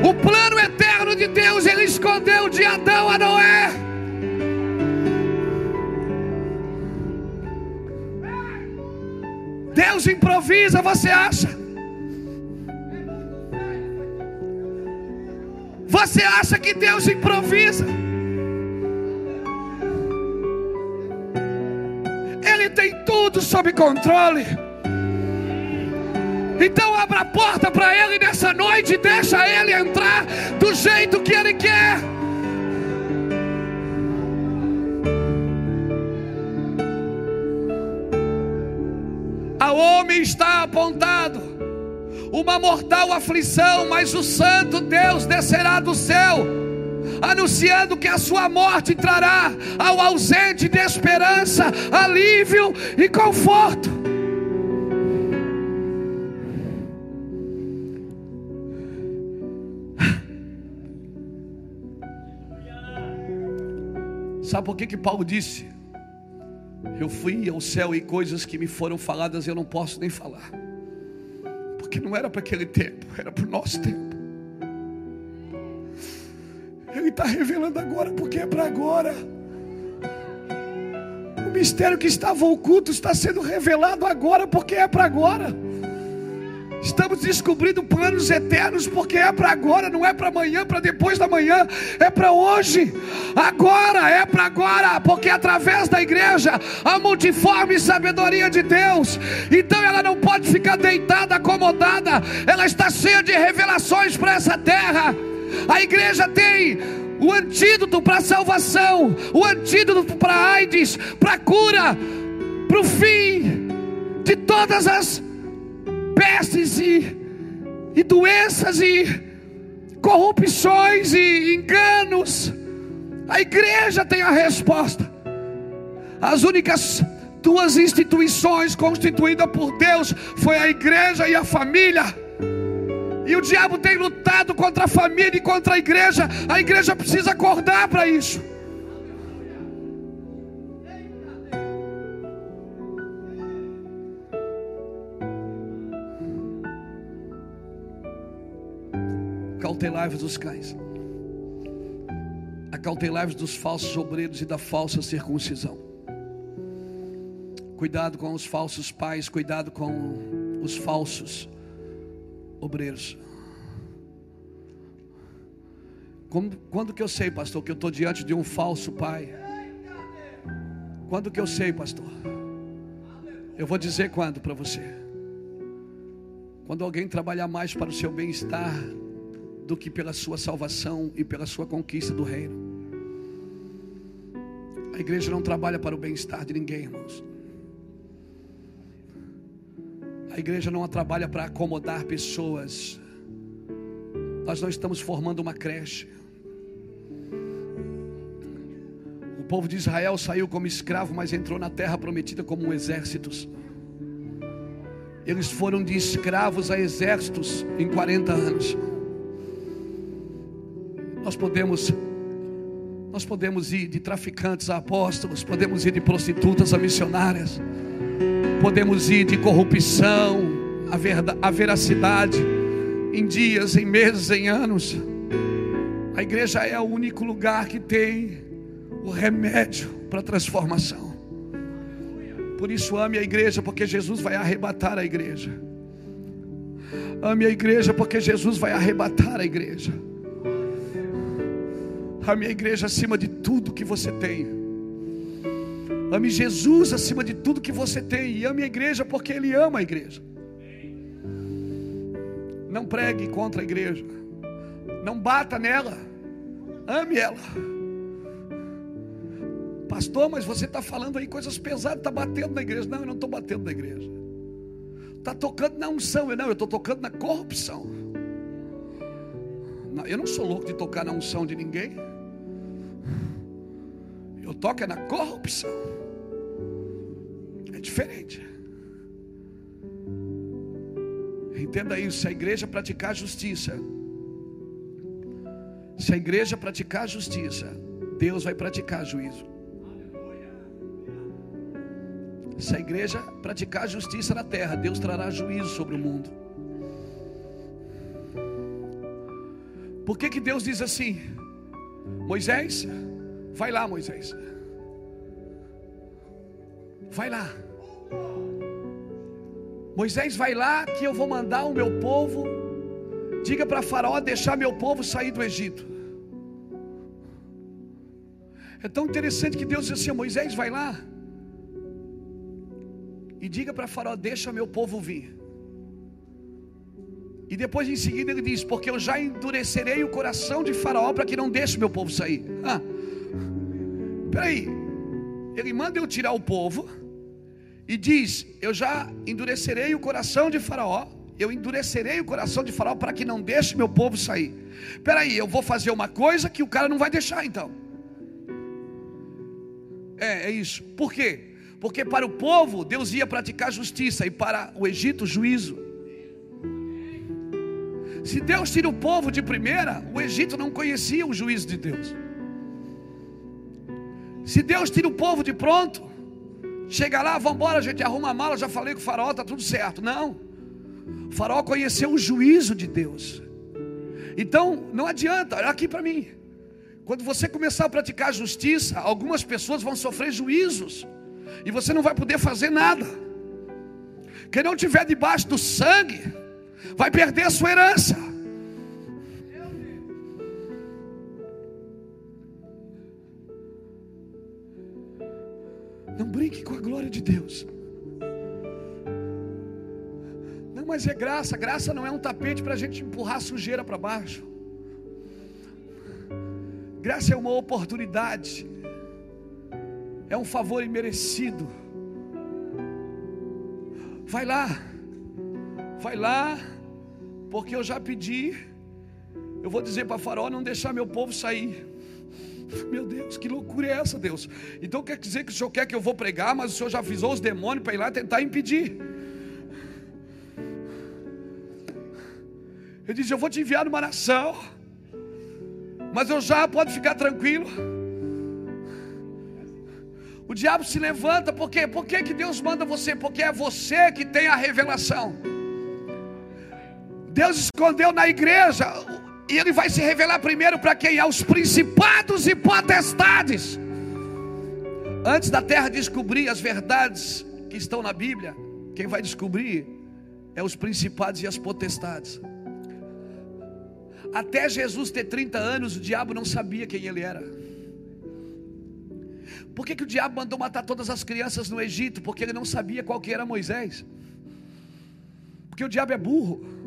O plano eterno de Deus, ele escondeu de Adão a Noé. Deus improvisa, você acha? Você acha que Deus improvisa? Ele tem tudo sob controle. Então abra a porta para Ele nessa noite e deixa Ele entrar do jeito que Ele quer. Ao homem está apontado uma mortal aflição, mas o Santo Deus descerá do céu anunciando que a sua morte trará ao ausente de esperança, alívio e conforto. Sabe por que, que Paulo disse? Eu fui ao céu e coisas que me foram faladas eu não posso nem falar. Porque não era para aquele tempo, era para o nosso tempo. Está revelando agora porque é para agora. O mistério que estava oculto está sendo revelado agora porque é para agora. Estamos descobrindo planos eternos porque é para agora, não é para amanhã, para depois da manhã, é para hoje. Agora, é para agora, porque através da igreja a multiforme sabedoria de Deus. Então ela não pode ficar deitada, acomodada. Ela está cheia de revelações para essa terra. A igreja tem o antídoto para a salvação, o antídoto para a AIDS, para a cura, para o fim de todas as pestes e, e doenças e corrupções e enganos. A igreja tem a resposta. As únicas duas instituições constituídas por Deus foi a igreja e a família. E o diabo tem lutado contra a família e contra a igreja. A igreja precisa acordar para isso. Cautelai-vos dos cães. Acautelai-vos dos falsos obreiros e da falsa circuncisão. Cuidado com os falsos pais, cuidado com os falsos obreiros. Quando, quando que eu sei, pastor, que eu estou diante de um falso pai? Quando que eu sei, pastor? Eu vou dizer quando para você. Quando alguém trabalhar mais para o seu bem-estar do que pela sua salvação e pela sua conquista do reino. A igreja não trabalha para o bem-estar de ninguém, irmãos. A igreja não trabalha para acomodar pessoas. Nós não estamos formando uma creche. O povo de Israel saiu como escravo, mas entrou na terra prometida como um exército. Eles foram de escravos a exércitos em 40 anos. Nós podemos nós podemos ir de traficantes a apóstolos, podemos ir de prostitutas a missionárias podemos ir de corrupção a, verdade, a veracidade em dias, em meses, em anos. A igreja é o único lugar que tem o remédio para a transformação. Por isso, ame a igreja, porque Jesus vai arrebatar a igreja. Ame a igreja, porque Jesus vai arrebatar a igreja. Ame a igreja acima de tudo que você tem. Ame Jesus acima de tudo que você tem. E ame a igreja porque Ele ama a igreja. Não pregue contra a igreja. Não bata nela. Ame ela. Pastor, mas você está falando aí coisas pesadas, está batendo na igreja. Não, eu não estou batendo na igreja. Está tocando na unção. Eu não, eu estou tocando na corrupção. Eu não sou louco de tocar na unção de ninguém. Eu toco é na corrupção. É diferente. Entenda isso, se a igreja praticar justiça, se a igreja praticar justiça, Deus vai praticar juízo. Se a igreja praticar justiça na terra, Deus trará juízo sobre o mundo. Por que, que Deus diz assim? Moisés, vai lá, Moisés. Vai lá. Moisés vai lá que eu vou mandar o meu povo. Diga para Faraó deixar meu povo sair do Egito. É tão interessante que Deus diz assim: Moisés vai lá e diga para Faraó deixa meu povo vir. E depois em seguida ele diz: porque eu já endurecerei o coração de Faraó para que não deixe meu povo sair. Ah, peraí, ele manda eu tirar o povo e diz: Eu já endurecerei o coração de Faraó. Eu endurecerei o coração de Faraó para que não deixe meu povo sair. Espera aí, eu vou fazer uma coisa que o cara não vai deixar então. É, é isso. Por quê? Porque para o povo Deus ia praticar justiça e para o Egito juízo. Se Deus tira o povo de primeira, o Egito não conhecia o juízo de Deus. Se Deus tira o povo de pronto, Chega lá, vamos embora, a gente arruma a mala, já falei com o faraó, está tudo certo. Não. O faraó conheceu o juízo de Deus. Então, não adianta, olha aqui para mim. Quando você começar a praticar justiça, algumas pessoas vão sofrer juízos. E você não vai poder fazer nada. Quem não tiver debaixo do sangue, vai perder a sua herança. Não brinque com a glória de Deus. Não, mas é graça. Graça não é um tapete para a gente empurrar sujeira para baixo. Graça é uma oportunidade. É um favor imerecido. Vai lá. Vai lá. Porque eu já pedi. Eu vou dizer para Faraó não deixar meu povo sair. Meu Deus, que loucura é essa, Deus? Então quer dizer que o Senhor quer que eu vou pregar, mas o Senhor já avisou os demônios para ir lá tentar impedir. Ele diz: Eu vou te enviar numa nação, mas eu já pode ficar tranquilo. O diabo se levanta, por quê? Por que, que Deus manda você? Porque é você que tem a revelação. Deus escondeu na igreja e ele vai se revelar primeiro para quem? Aos principados e potestades. Antes da terra descobrir as verdades que estão na Bíblia, quem vai descobrir é os principados e as potestades. Até Jesus ter 30 anos, o diabo não sabia quem ele era. Por que, que o diabo mandou matar todas as crianças no Egito? Porque ele não sabia qual que era Moisés. Porque o diabo é burro.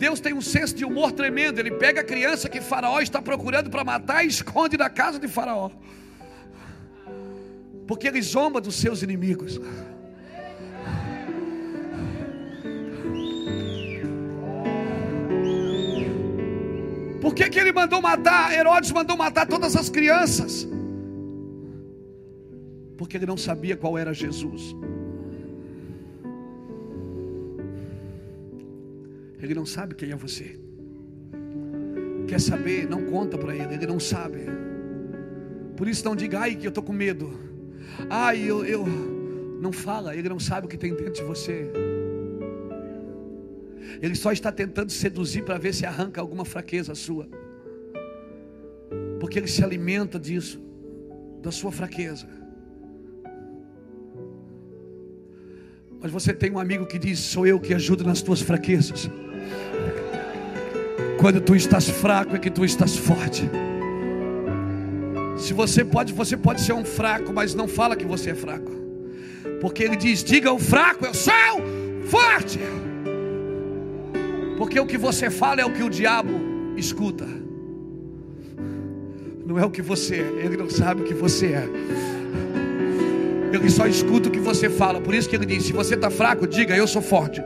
Deus tem um senso de humor tremendo. Ele pega a criança que Faraó está procurando para matar e esconde na casa de Faraó. Porque ele zomba dos seus inimigos. Por que, que ele mandou matar? Herodes mandou matar todas as crianças. Porque ele não sabia qual era Jesus. Ele não sabe quem é você. Quer saber? Não conta para ele. Ele não sabe. Por isso não diga, ai, que eu estou com medo. Ai, eu, eu. Não fala. Ele não sabe o que tem dentro de você. Ele só está tentando seduzir para ver se arranca alguma fraqueza sua. Porque ele se alimenta disso, da sua fraqueza. Mas você tem um amigo que diz: Sou eu que ajudo nas tuas fraquezas. Quando tu estás fraco é que tu estás forte. Se você pode, você pode ser um fraco, mas não fala que você é fraco. Porque ele diz: "Diga o fraco, eu sou forte". Porque o que você fala é o que o diabo escuta. Não é o que você é, ele não sabe o que você é. Ele só escuta o que você fala. Por isso que ele diz: se você está fraco, diga, eu sou forte.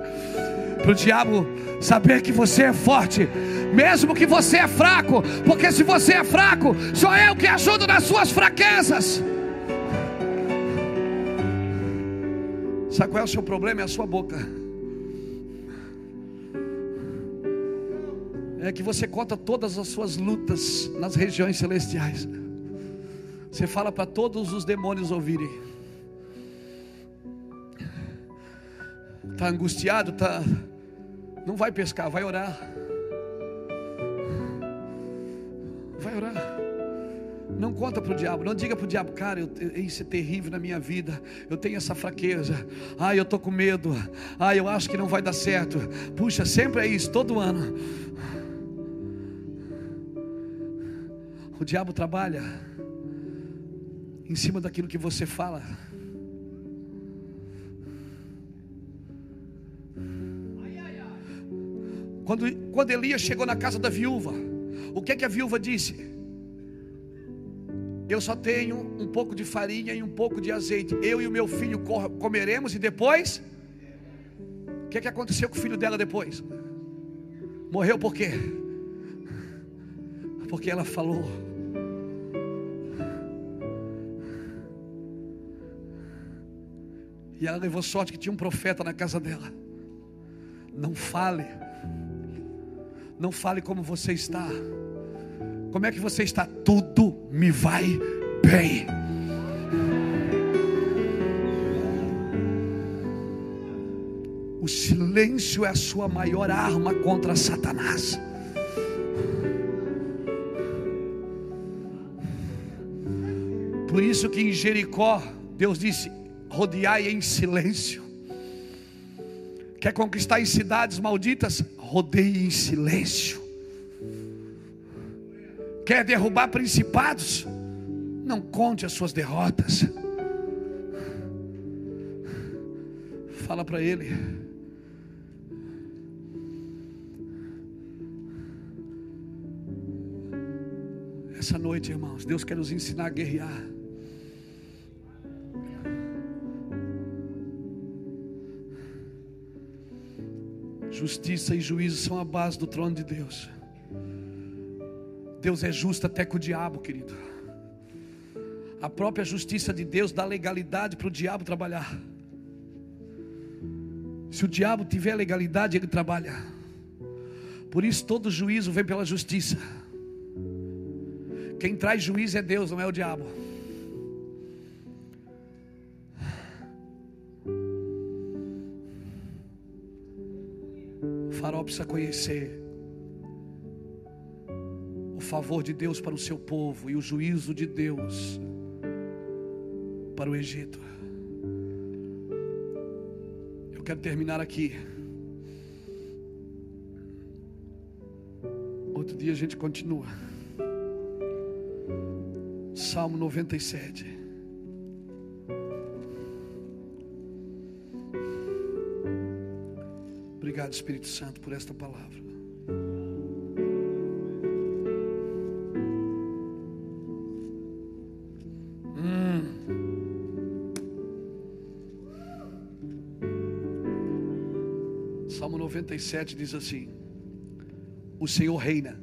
Para o diabo saber que você é forte, mesmo que você é fraco, porque se você é fraco, sou eu que ajudo nas suas fraquezas. Sabe qual é o seu problema? É a sua boca. É que você conta todas as suas lutas nas regiões celestiais. Você fala para todos os demônios ouvirem. Está angustiado, tá não vai pescar, vai orar. Conta para o diabo, não diga para o diabo, cara, eu, isso é terrível na minha vida, eu tenho essa fraqueza, ai, eu estou com medo, ai, eu acho que não vai dar certo. Puxa, sempre é isso, todo ano. O diabo trabalha em cima daquilo que você fala. Quando, quando Elias chegou na casa da viúva, o que, é que a viúva disse? Eu só tenho um pouco de farinha e um pouco de azeite. Eu e o meu filho comeremos e depois. O que, é que aconteceu com o filho dela depois? Morreu por quê? Porque ela falou. E ela levou sorte que tinha um profeta na casa dela. Não fale não fale como você está. Como é que você está? Tudo me vai bem. O silêncio é a sua maior arma contra Satanás. Por isso que em Jericó, Deus disse: rodeai em silêncio. Quer conquistar em cidades malditas? rodeie em silêncio. Quer derrubar principados? Não conte as suas derrotas. Fala para ele. Essa noite, irmãos, Deus quer nos ensinar a guerrear. Justiça e juízo são a base do trono de Deus. Deus é justo até com o diabo, querido. A própria justiça de Deus dá legalidade para o diabo trabalhar. Se o diabo tiver legalidade, ele trabalha. Por isso todo juízo vem pela justiça. Quem traz juízo é Deus, não é o diabo. O farol precisa conhecer favor de Deus para o seu povo e o juízo de Deus para o Egito. Eu quero terminar aqui. Outro dia a gente continua. Salmo 97. Obrigado, Espírito Santo, por esta palavra. 47 diz assim: O Senhor reina.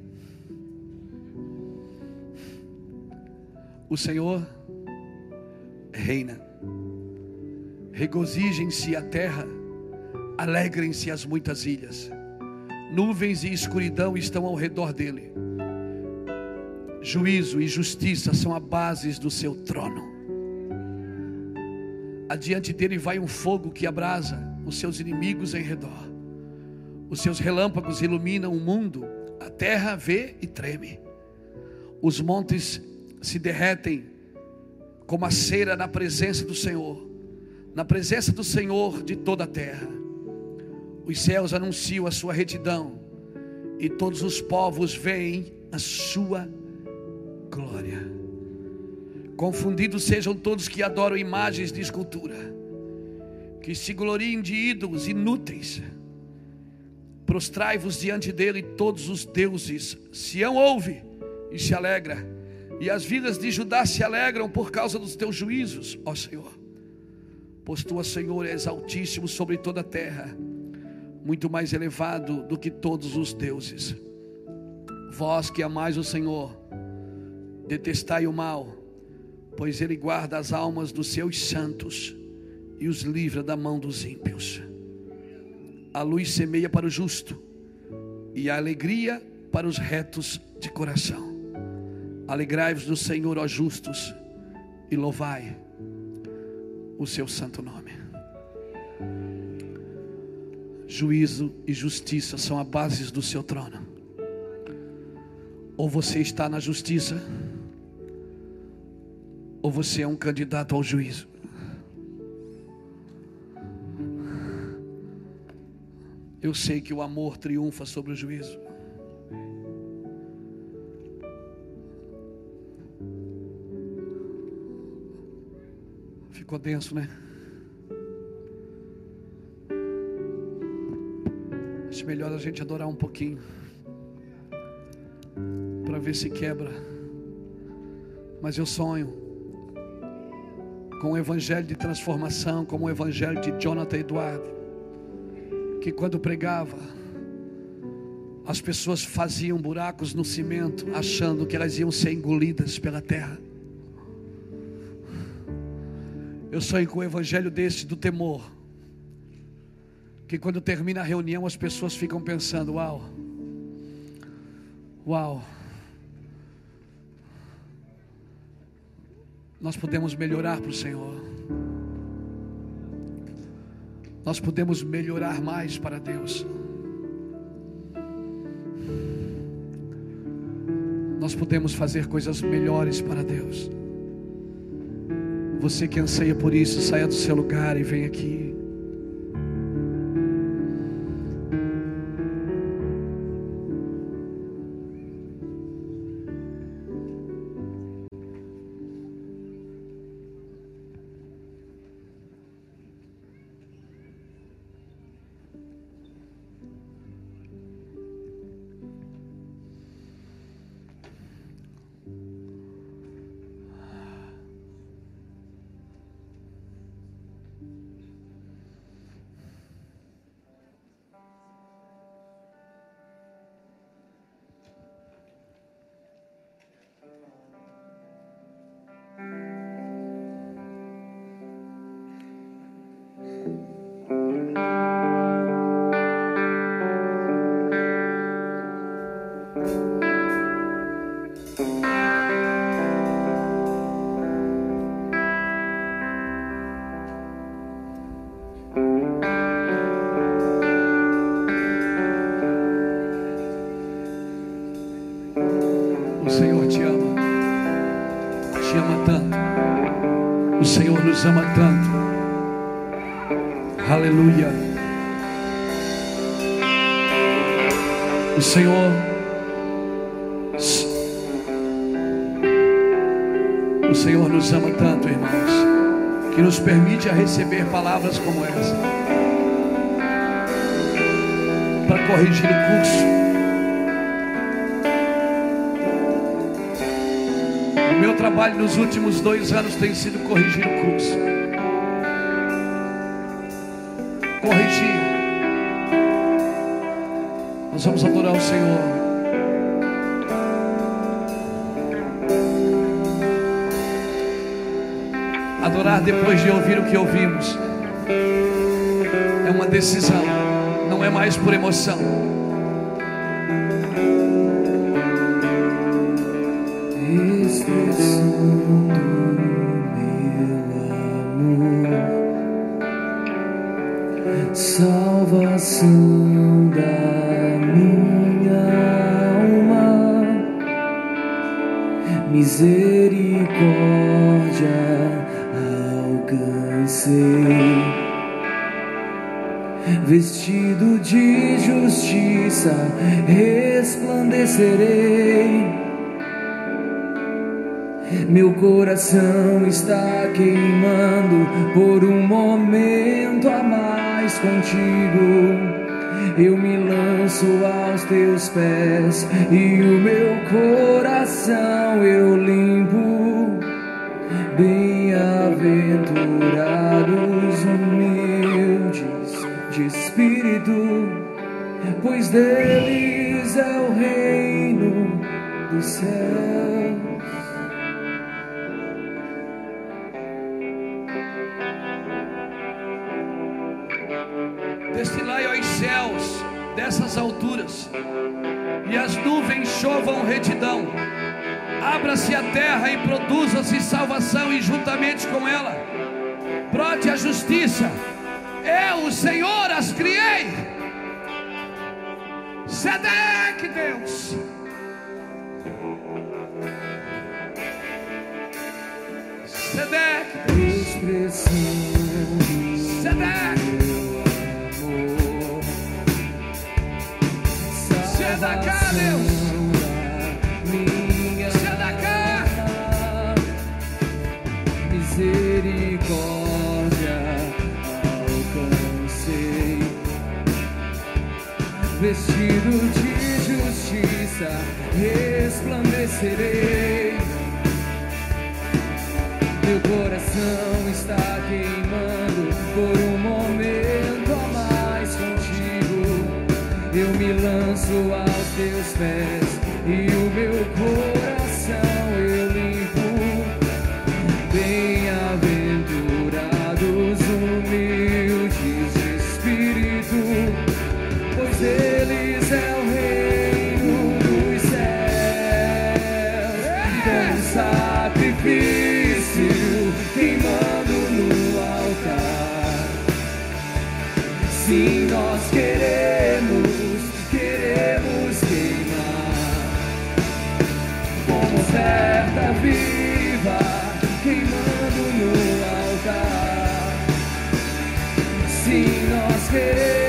O Senhor reina. Regozijem-se a terra, alegrem-se as muitas ilhas. Nuvens e escuridão estão ao redor dele. Juízo e justiça são a bases do seu trono. Adiante dele vai um fogo que abrasa os seus inimigos em redor. Os seus relâmpagos iluminam o mundo, a terra vê e treme. Os montes se derretem como a cera na presença do Senhor, na presença do Senhor de toda a terra. Os céus anunciam a sua retidão e todos os povos veem a sua glória. Confundidos sejam todos que adoram imagens de escultura, que se gloriem de ídolos inúteis. Prostrai-vos diante dele todos os deuses. Sião ouve e se alegra e as vidas de Judá se alegram por causa dos teus juízos, ó Senhor. Pois tu, Senhor, és altíssimo sobre toda a terra, muito mais elevado do que todos os deuses. Vós que amais o Senhor, detestai o mal, pois ele guarda as almas dos seus santos e os livra da mão dos ímpios. A luz semeia para o justo e a alegria para os retos de coração. Alegrai-vos do Senhor, ó justos, e louvai o seu santo nome. Juízo e justiça são a bases do seu trono. Ou você está na justiça, ou você é um candidato ao juízo. Eu sei que o amor triunfa sobre o juízo. Ficou denso, né? Acho melhor a gente adorar um pouquinho. Para ver se quebra. Mas eu sonho com o evangelho de transformação, como o evangelho de Jonathan Eduardo, que quando pregava, as pessoas faziam buracos no cimento, achando que elas iam ser engolidas pela terra. Eu sonho com o evangelho desse do temor. Que quando termina a reunião as pessoas ficam pensando: Uau, uau, nós podemos melhorar para o Senhor. Nós podemos melhorar mais para Deus. Nós podemos fazer coisas melhores para Deus. Você que anseia por isso, saia do seu lugar e venha aqui. Nos ama tanto. Aleluia. O Senhor, o Senhor nos ama tanto, irmãos, que nos permite a receber palavras como essa para corrigir o curso. Trabalho nos últimos dois anos tem sido corrigir o curso. Corrigir. Nós vamos adorar o Senhor. Adorar depois de ouvir o que ouvimos é uma decisão, não é mais por emoção. Alcancei, vestido de justiça resplandecerei. Meu coração está queimando por um momento a mais contigo. Eu me lanço aos teus pés e o meu coração eu limpo. Bem-aventurados humildes de espírito, pois deles é o reino dos céus. dessas alturas, e as nuvens chovam retidão. Abra-se a terra e produza-se salvação, e juntamente com ela brote a justiça. Eu, o Senhor, as criei. Sedeque, Deus. Sedeque, Deus. Sedeque. cá, Deus. Vestido de justiça resplandecerei. Meu coração está queimando por um momento a mais contigo. Eu me lanço a teus pés e o meu coração Sim, nós queremos. oferta viva queimando no altar. Sim, nós queremos,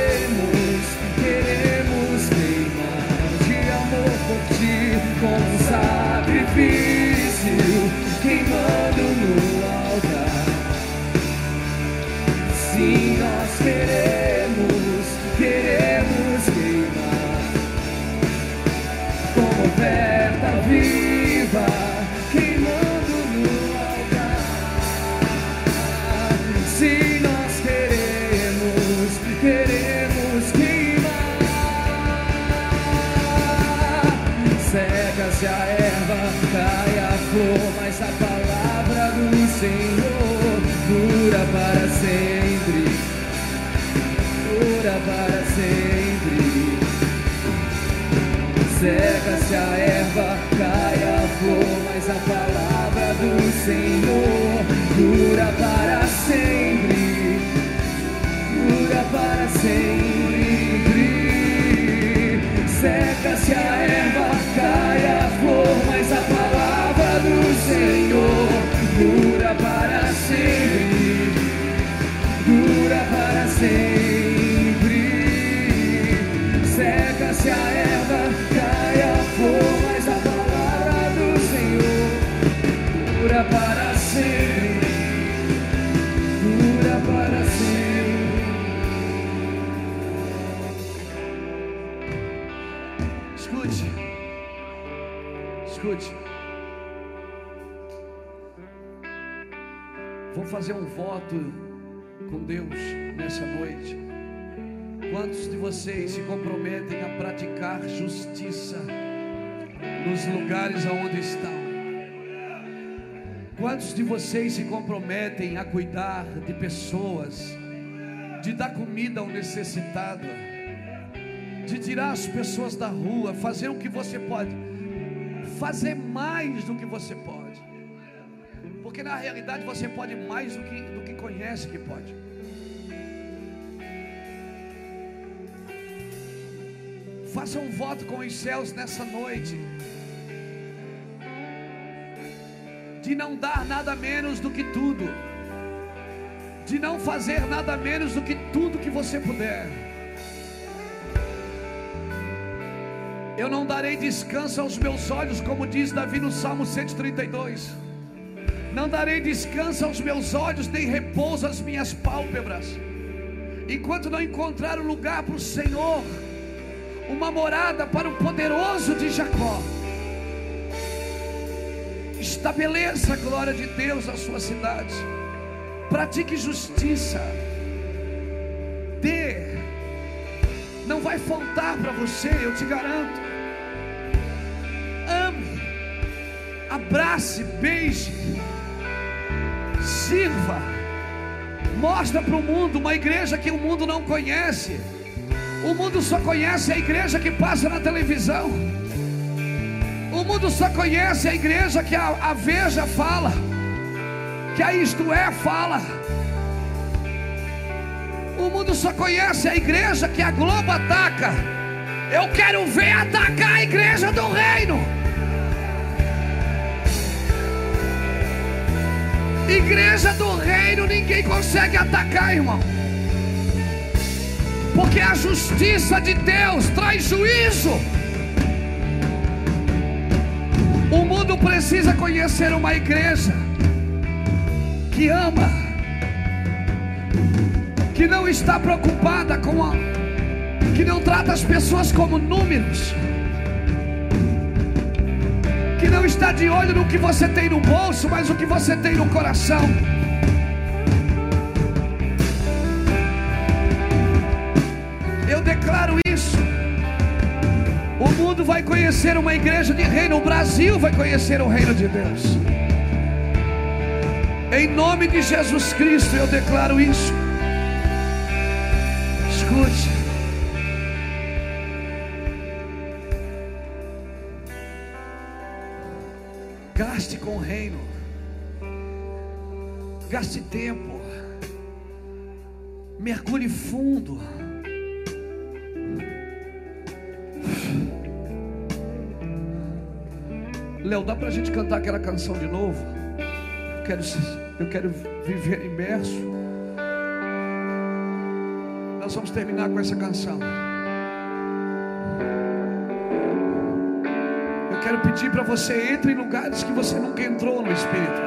Seca Seca-se a erva, cai a flor, mas a palavra do Senhor dura para sempre, dura para sempre. Seca-se a erva, cai a flor, mas a palavra do Senhor dura para sempre, dura para sempre. Seca-se a Vou fazer um voto com Deus nessa noite. Quantos de vocês se comprometem a praticar justiça nos lugares aonde estão? Quantos de vocês se comprometem a cuidar de pessoas, de dar comida ao necessitado? de tirar as pessoas da rua, fazer o que você pode, fazer mais do que você pode, porque na realidade você pode mais do que, do que conhece que pode. Faça um voto com os céus nessa noite, de não dar nada menos do que tudo, de não fazer nada menos do que tudo que você puder. Eu não darei descanso aos meus olhos, como diz Davi no Salmo 132. Não darei descanso aos meus olhos, nem repouso às minhas pálpebras, enquanto não encontrar um lugar para o Senhor, uma morada para o poderoso de Jacó. Estabeleça a glória de Deus na sua cidade, pratique justiça, dê não vai faltar para você, eu te garanto. Ame, abrace, beije, sirva, mostra para o mundo uma igreja que o mundo não conhece. O mundo só conhece a igreja que passa na televisão. Mundo só conhece a igreja que a, a Veja fala, que a Isto É fala. O mundo só conhece a igreja que a Globo ataca. Eu quero ver atacar a igreja do reino. Igreja do reino ninguém consegue atacar, irmão. Porque a justiça de Deus traz juízo. Mundo precisa conhecer uma igreja que ama que não está preocupada com a que não trata as pessoas como números, que não está de olho no que você tem no bolso, mas o que você tem no coração. Vai conhecer uma igreja de reino, o Brasil vai conhecer o reino de Deus. Em nome de Jesus Cristo, eu declaro isso. Escute. Gaste com o reino. Gaste tempo. Mergulhe fundo. Léo, dá pra gente cantar aquela canção de novo? Eu quero, eu quero viver imerso. Nós vamos terminar com essa canção. Eu quero pedir para você entre em lugares que você nunca entrou no Espírito.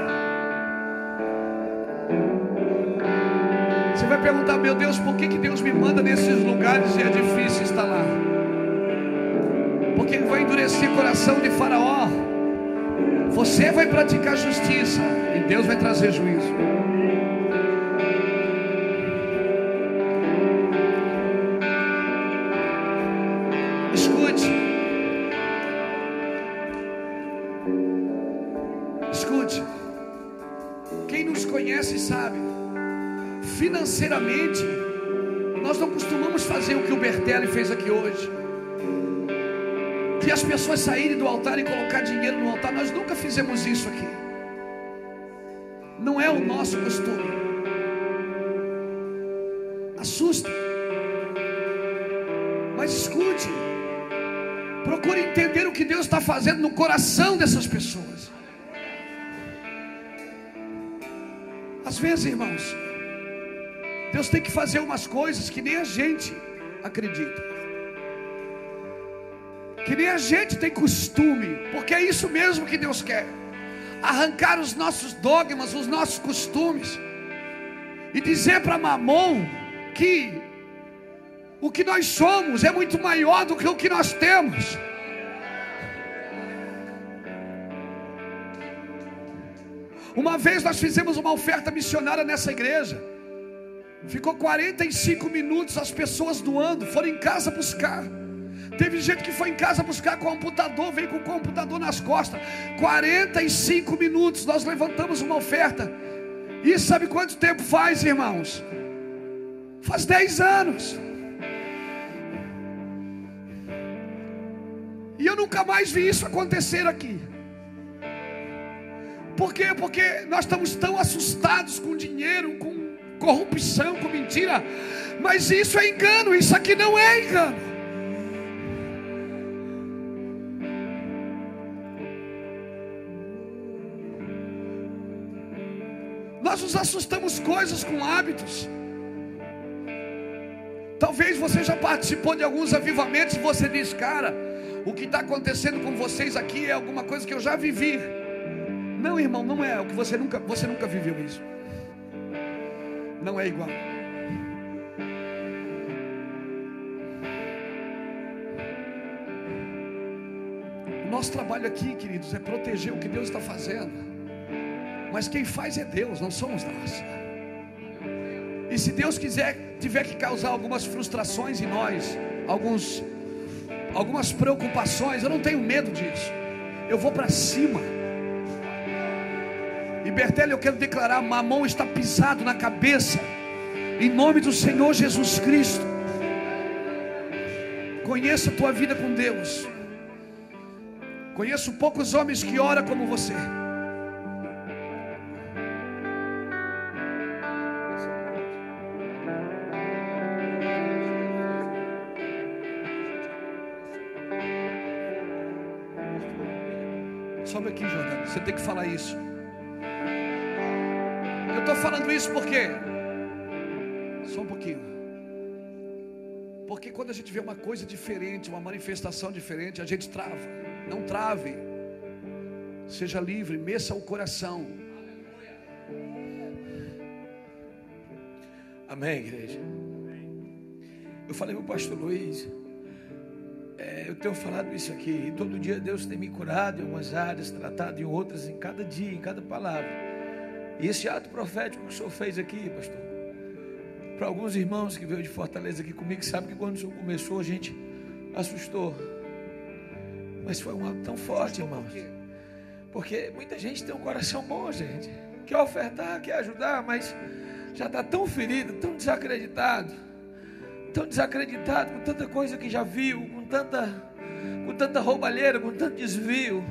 Você vai perguntar, meu Deus, por que, que Deus me manda nesses lugares e é difícil estar lá? Porque Ele vai endurecer o coração de Faraó. Você vai praticar justiça e Deus vai trazer juízo. Escute. Escute. Quem nos conhece sabe. Financeiramente, nós não costumamos fazer o que o Bertelli fez aqui hoje. Pessoas saírem do altar e colocar dinheiro no altar. Nós nunca fizemos isso aqui. Não é o nosso costume. Assusta. Mas escute. Procure entender o que Deus está fazendo no coração dessas pessoas. Às vezes, irmãos, Deus tem que fazer umas coisas que nem a gente acredita. Que nem a gente tem costume, porque é isso mesmo que Deus quer. Arrancar os nossos dogmas, os nossos costumes e dizer para Mamon que o que nós somos é muito maior do que o que nós temos. Uma vez nós fizemos uma oferta missionária nessa igreja. Ficou 45 minutos as pessoas doando, foram em casa buscar. Teve gente que foi em casa buscar computador, veio com o computador nas costas. 45 minutos nós levantamos uma oferta. E sabe quanto tempo faz, irmãos? Faz 10 anos. E eu nunca mais vi isso acontecer aqui. Por quê? Porque nós estamos tão assustados com dinheiro, com corrupção, com mentira. Mas isso é engano, isso aqui não é engano. Nós nos assustamos coisas com hábitos. Talvez você já participou de alguns avivamentos e você diz, cara, o que está acontecendo com vocês aqui é alguma coisa que eu já vivi. Não, irmão, não é. O que você nunca, você nunca viveu isso. Não é igual. Nosso trabalho aqui, queridos, é proteger o que Deus está fazendo. Mas quem faz é Deus, não somos nós. E se Deus quiser, tiver que causar algumas frustrações em nós, alguns, algumas preocupações, eu não tenho medo disso. Eu vou para cima. E Bertelli, eu quero declarar: Mamão está pisado na cabeça, em nome do Senhor Jesus Cristo. Conheça a tua vida com Deus. Conheço poucos homens que oram como você. Aqui, Jordão. Você tem que falar isso. Eu estou falando isso porque. Só um pouquinho. Porque quando a gente vê uma coisa diferente, uma manifestação diferente, a gente trava. Não trave. Seja livre, meça o coração. Amém, igreja. Eu falei para o pastor Luiz. É, eu tenho falado isso aqui. E todo dia Deus tem me curado em algumas áreas, tratado em outras, em cada dia, em cada palavra. E esse ato profético que o senhor fez aqui, pastor, para alguns irmãos que veio de Fortaleza aqui comigo, sabe que quando o senhor começou, a gente assustou. Mas foi um ato tão forte, irmãos. Porque muita gente tem um coração bom, gente. Quer ofertar, quer ajudar, mas já está tão ferido, tão desacreditado. Tão desacreditado com tanta coisa que já viu, tanta, com tanta roubalheira, com tanto desvio,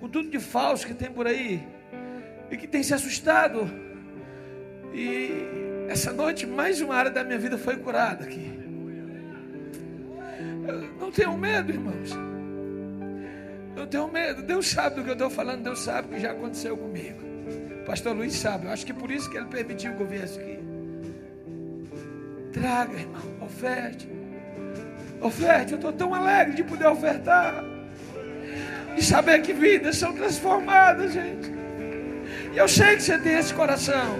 com tudo de falso que tem por aí. E que tem se assustado. E essa noite, mais uma área da minha vida foi curada aqui. Eu não tenho medo, irmãos. Não tenho medo. Deus sabe do que eu estou falando. Deus sabe o que já aconteceu comigo. Pastor Luiz sabe. Eu acho que por isso que ele permitiu que eu viesse aqui. Traga, irmão. Oferte. Oferte. Eu estou tão alegre de poder ofertar. E saber que vidas são transformadas, gente. E eu sei que você tem esse coração.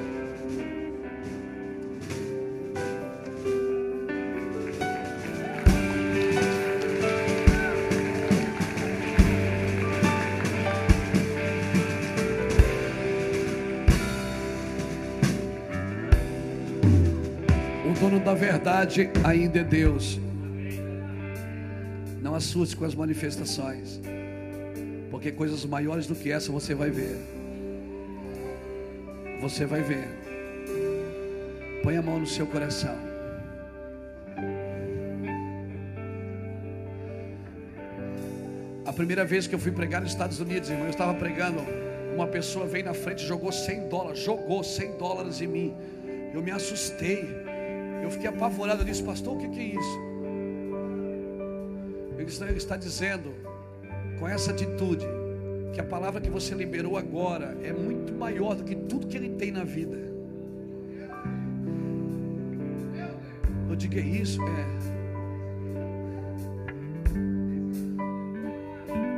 O dono da verdade ainda é Deus. Assuste com as manifestações, porque coisas maiores do que essa você vai ver. Você vai ver. Põe a mão no seu coração. primeira vez que eu fui pregar nos Estados Unidos, irmão, eu estava pregando, uma pessoa veio na frente, jogou 100 dólares, jogou 100 dólares em mim. Eu me assustei. Eu fiquei apavorado disse, pastor, o que é isso? Ele está dizendo, com essa atitude, que a palavra que você liberou agora é muito maior do que tudo que ele tem na vida. Eu digo, é isso? É.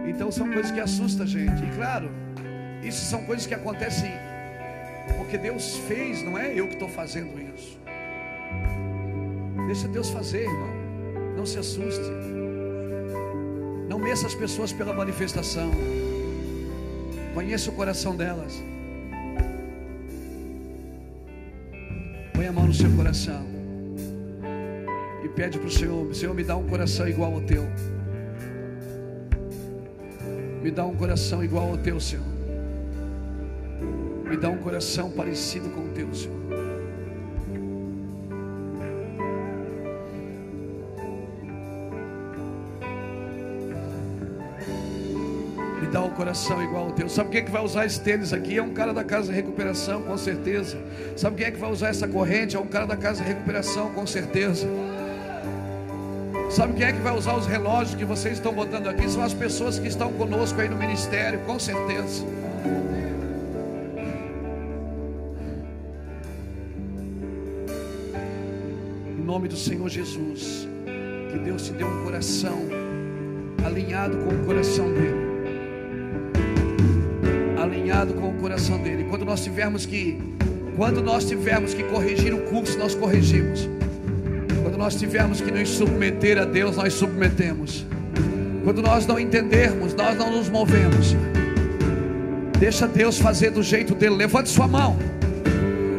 Então são coisas que assustam a gente. E claro, isso são coisas que acontecem porque Deus fez, não é eu que estou fazendo isso. Deixa Deus fazer, irmão. Não se assuste. Não meça as pessoas pela manifestação. Conheça o coração delas. Põe a mão no seu coração. E pede para o Senhor: Senhor, me dá um coração igual ao teu. Me dá um coração igual ao teu, Senhor. Me dá um coração parecido com o teu, Senhor. Coração igual ao teu. Sabe quem é que vai usar esse tênis aqui? É um cara da casa de recuperação, com certeza. Sabe quem é que vai usar essa corrente? É um cara da casa de recuperação, com certeza. Sabe quem é que vai usar os relógios que vocês estão botando aqui? São as pessoas que estão conosco aí no ministério, com certeza. Em nome do Senhor Jesus, que Deus te dê um coração alinhado com o coração dele. Coração dele. Quando nós tivermos que quando nós tivermos que corrigir o curso, nós corrigimos nós tivermos que nos submeter a Deus, nós submetemos. Quando nós não entendermos, nós não nos movemos. Deixa Deus fazer do jeito dele. Levante sua mão.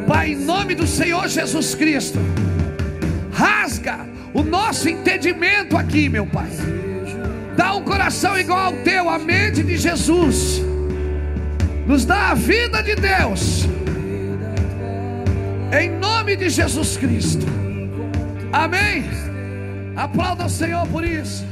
Pai, em nome do Senhor Jesus Cristo, rasga o nosso entendimento aqui, meu Pai. Dá um coração igual ao teu, a mente de Jesus. Nos dá a vida de Deus. Em nome de Jesus Cristo. Amém. Aplauda o Senhor por isso.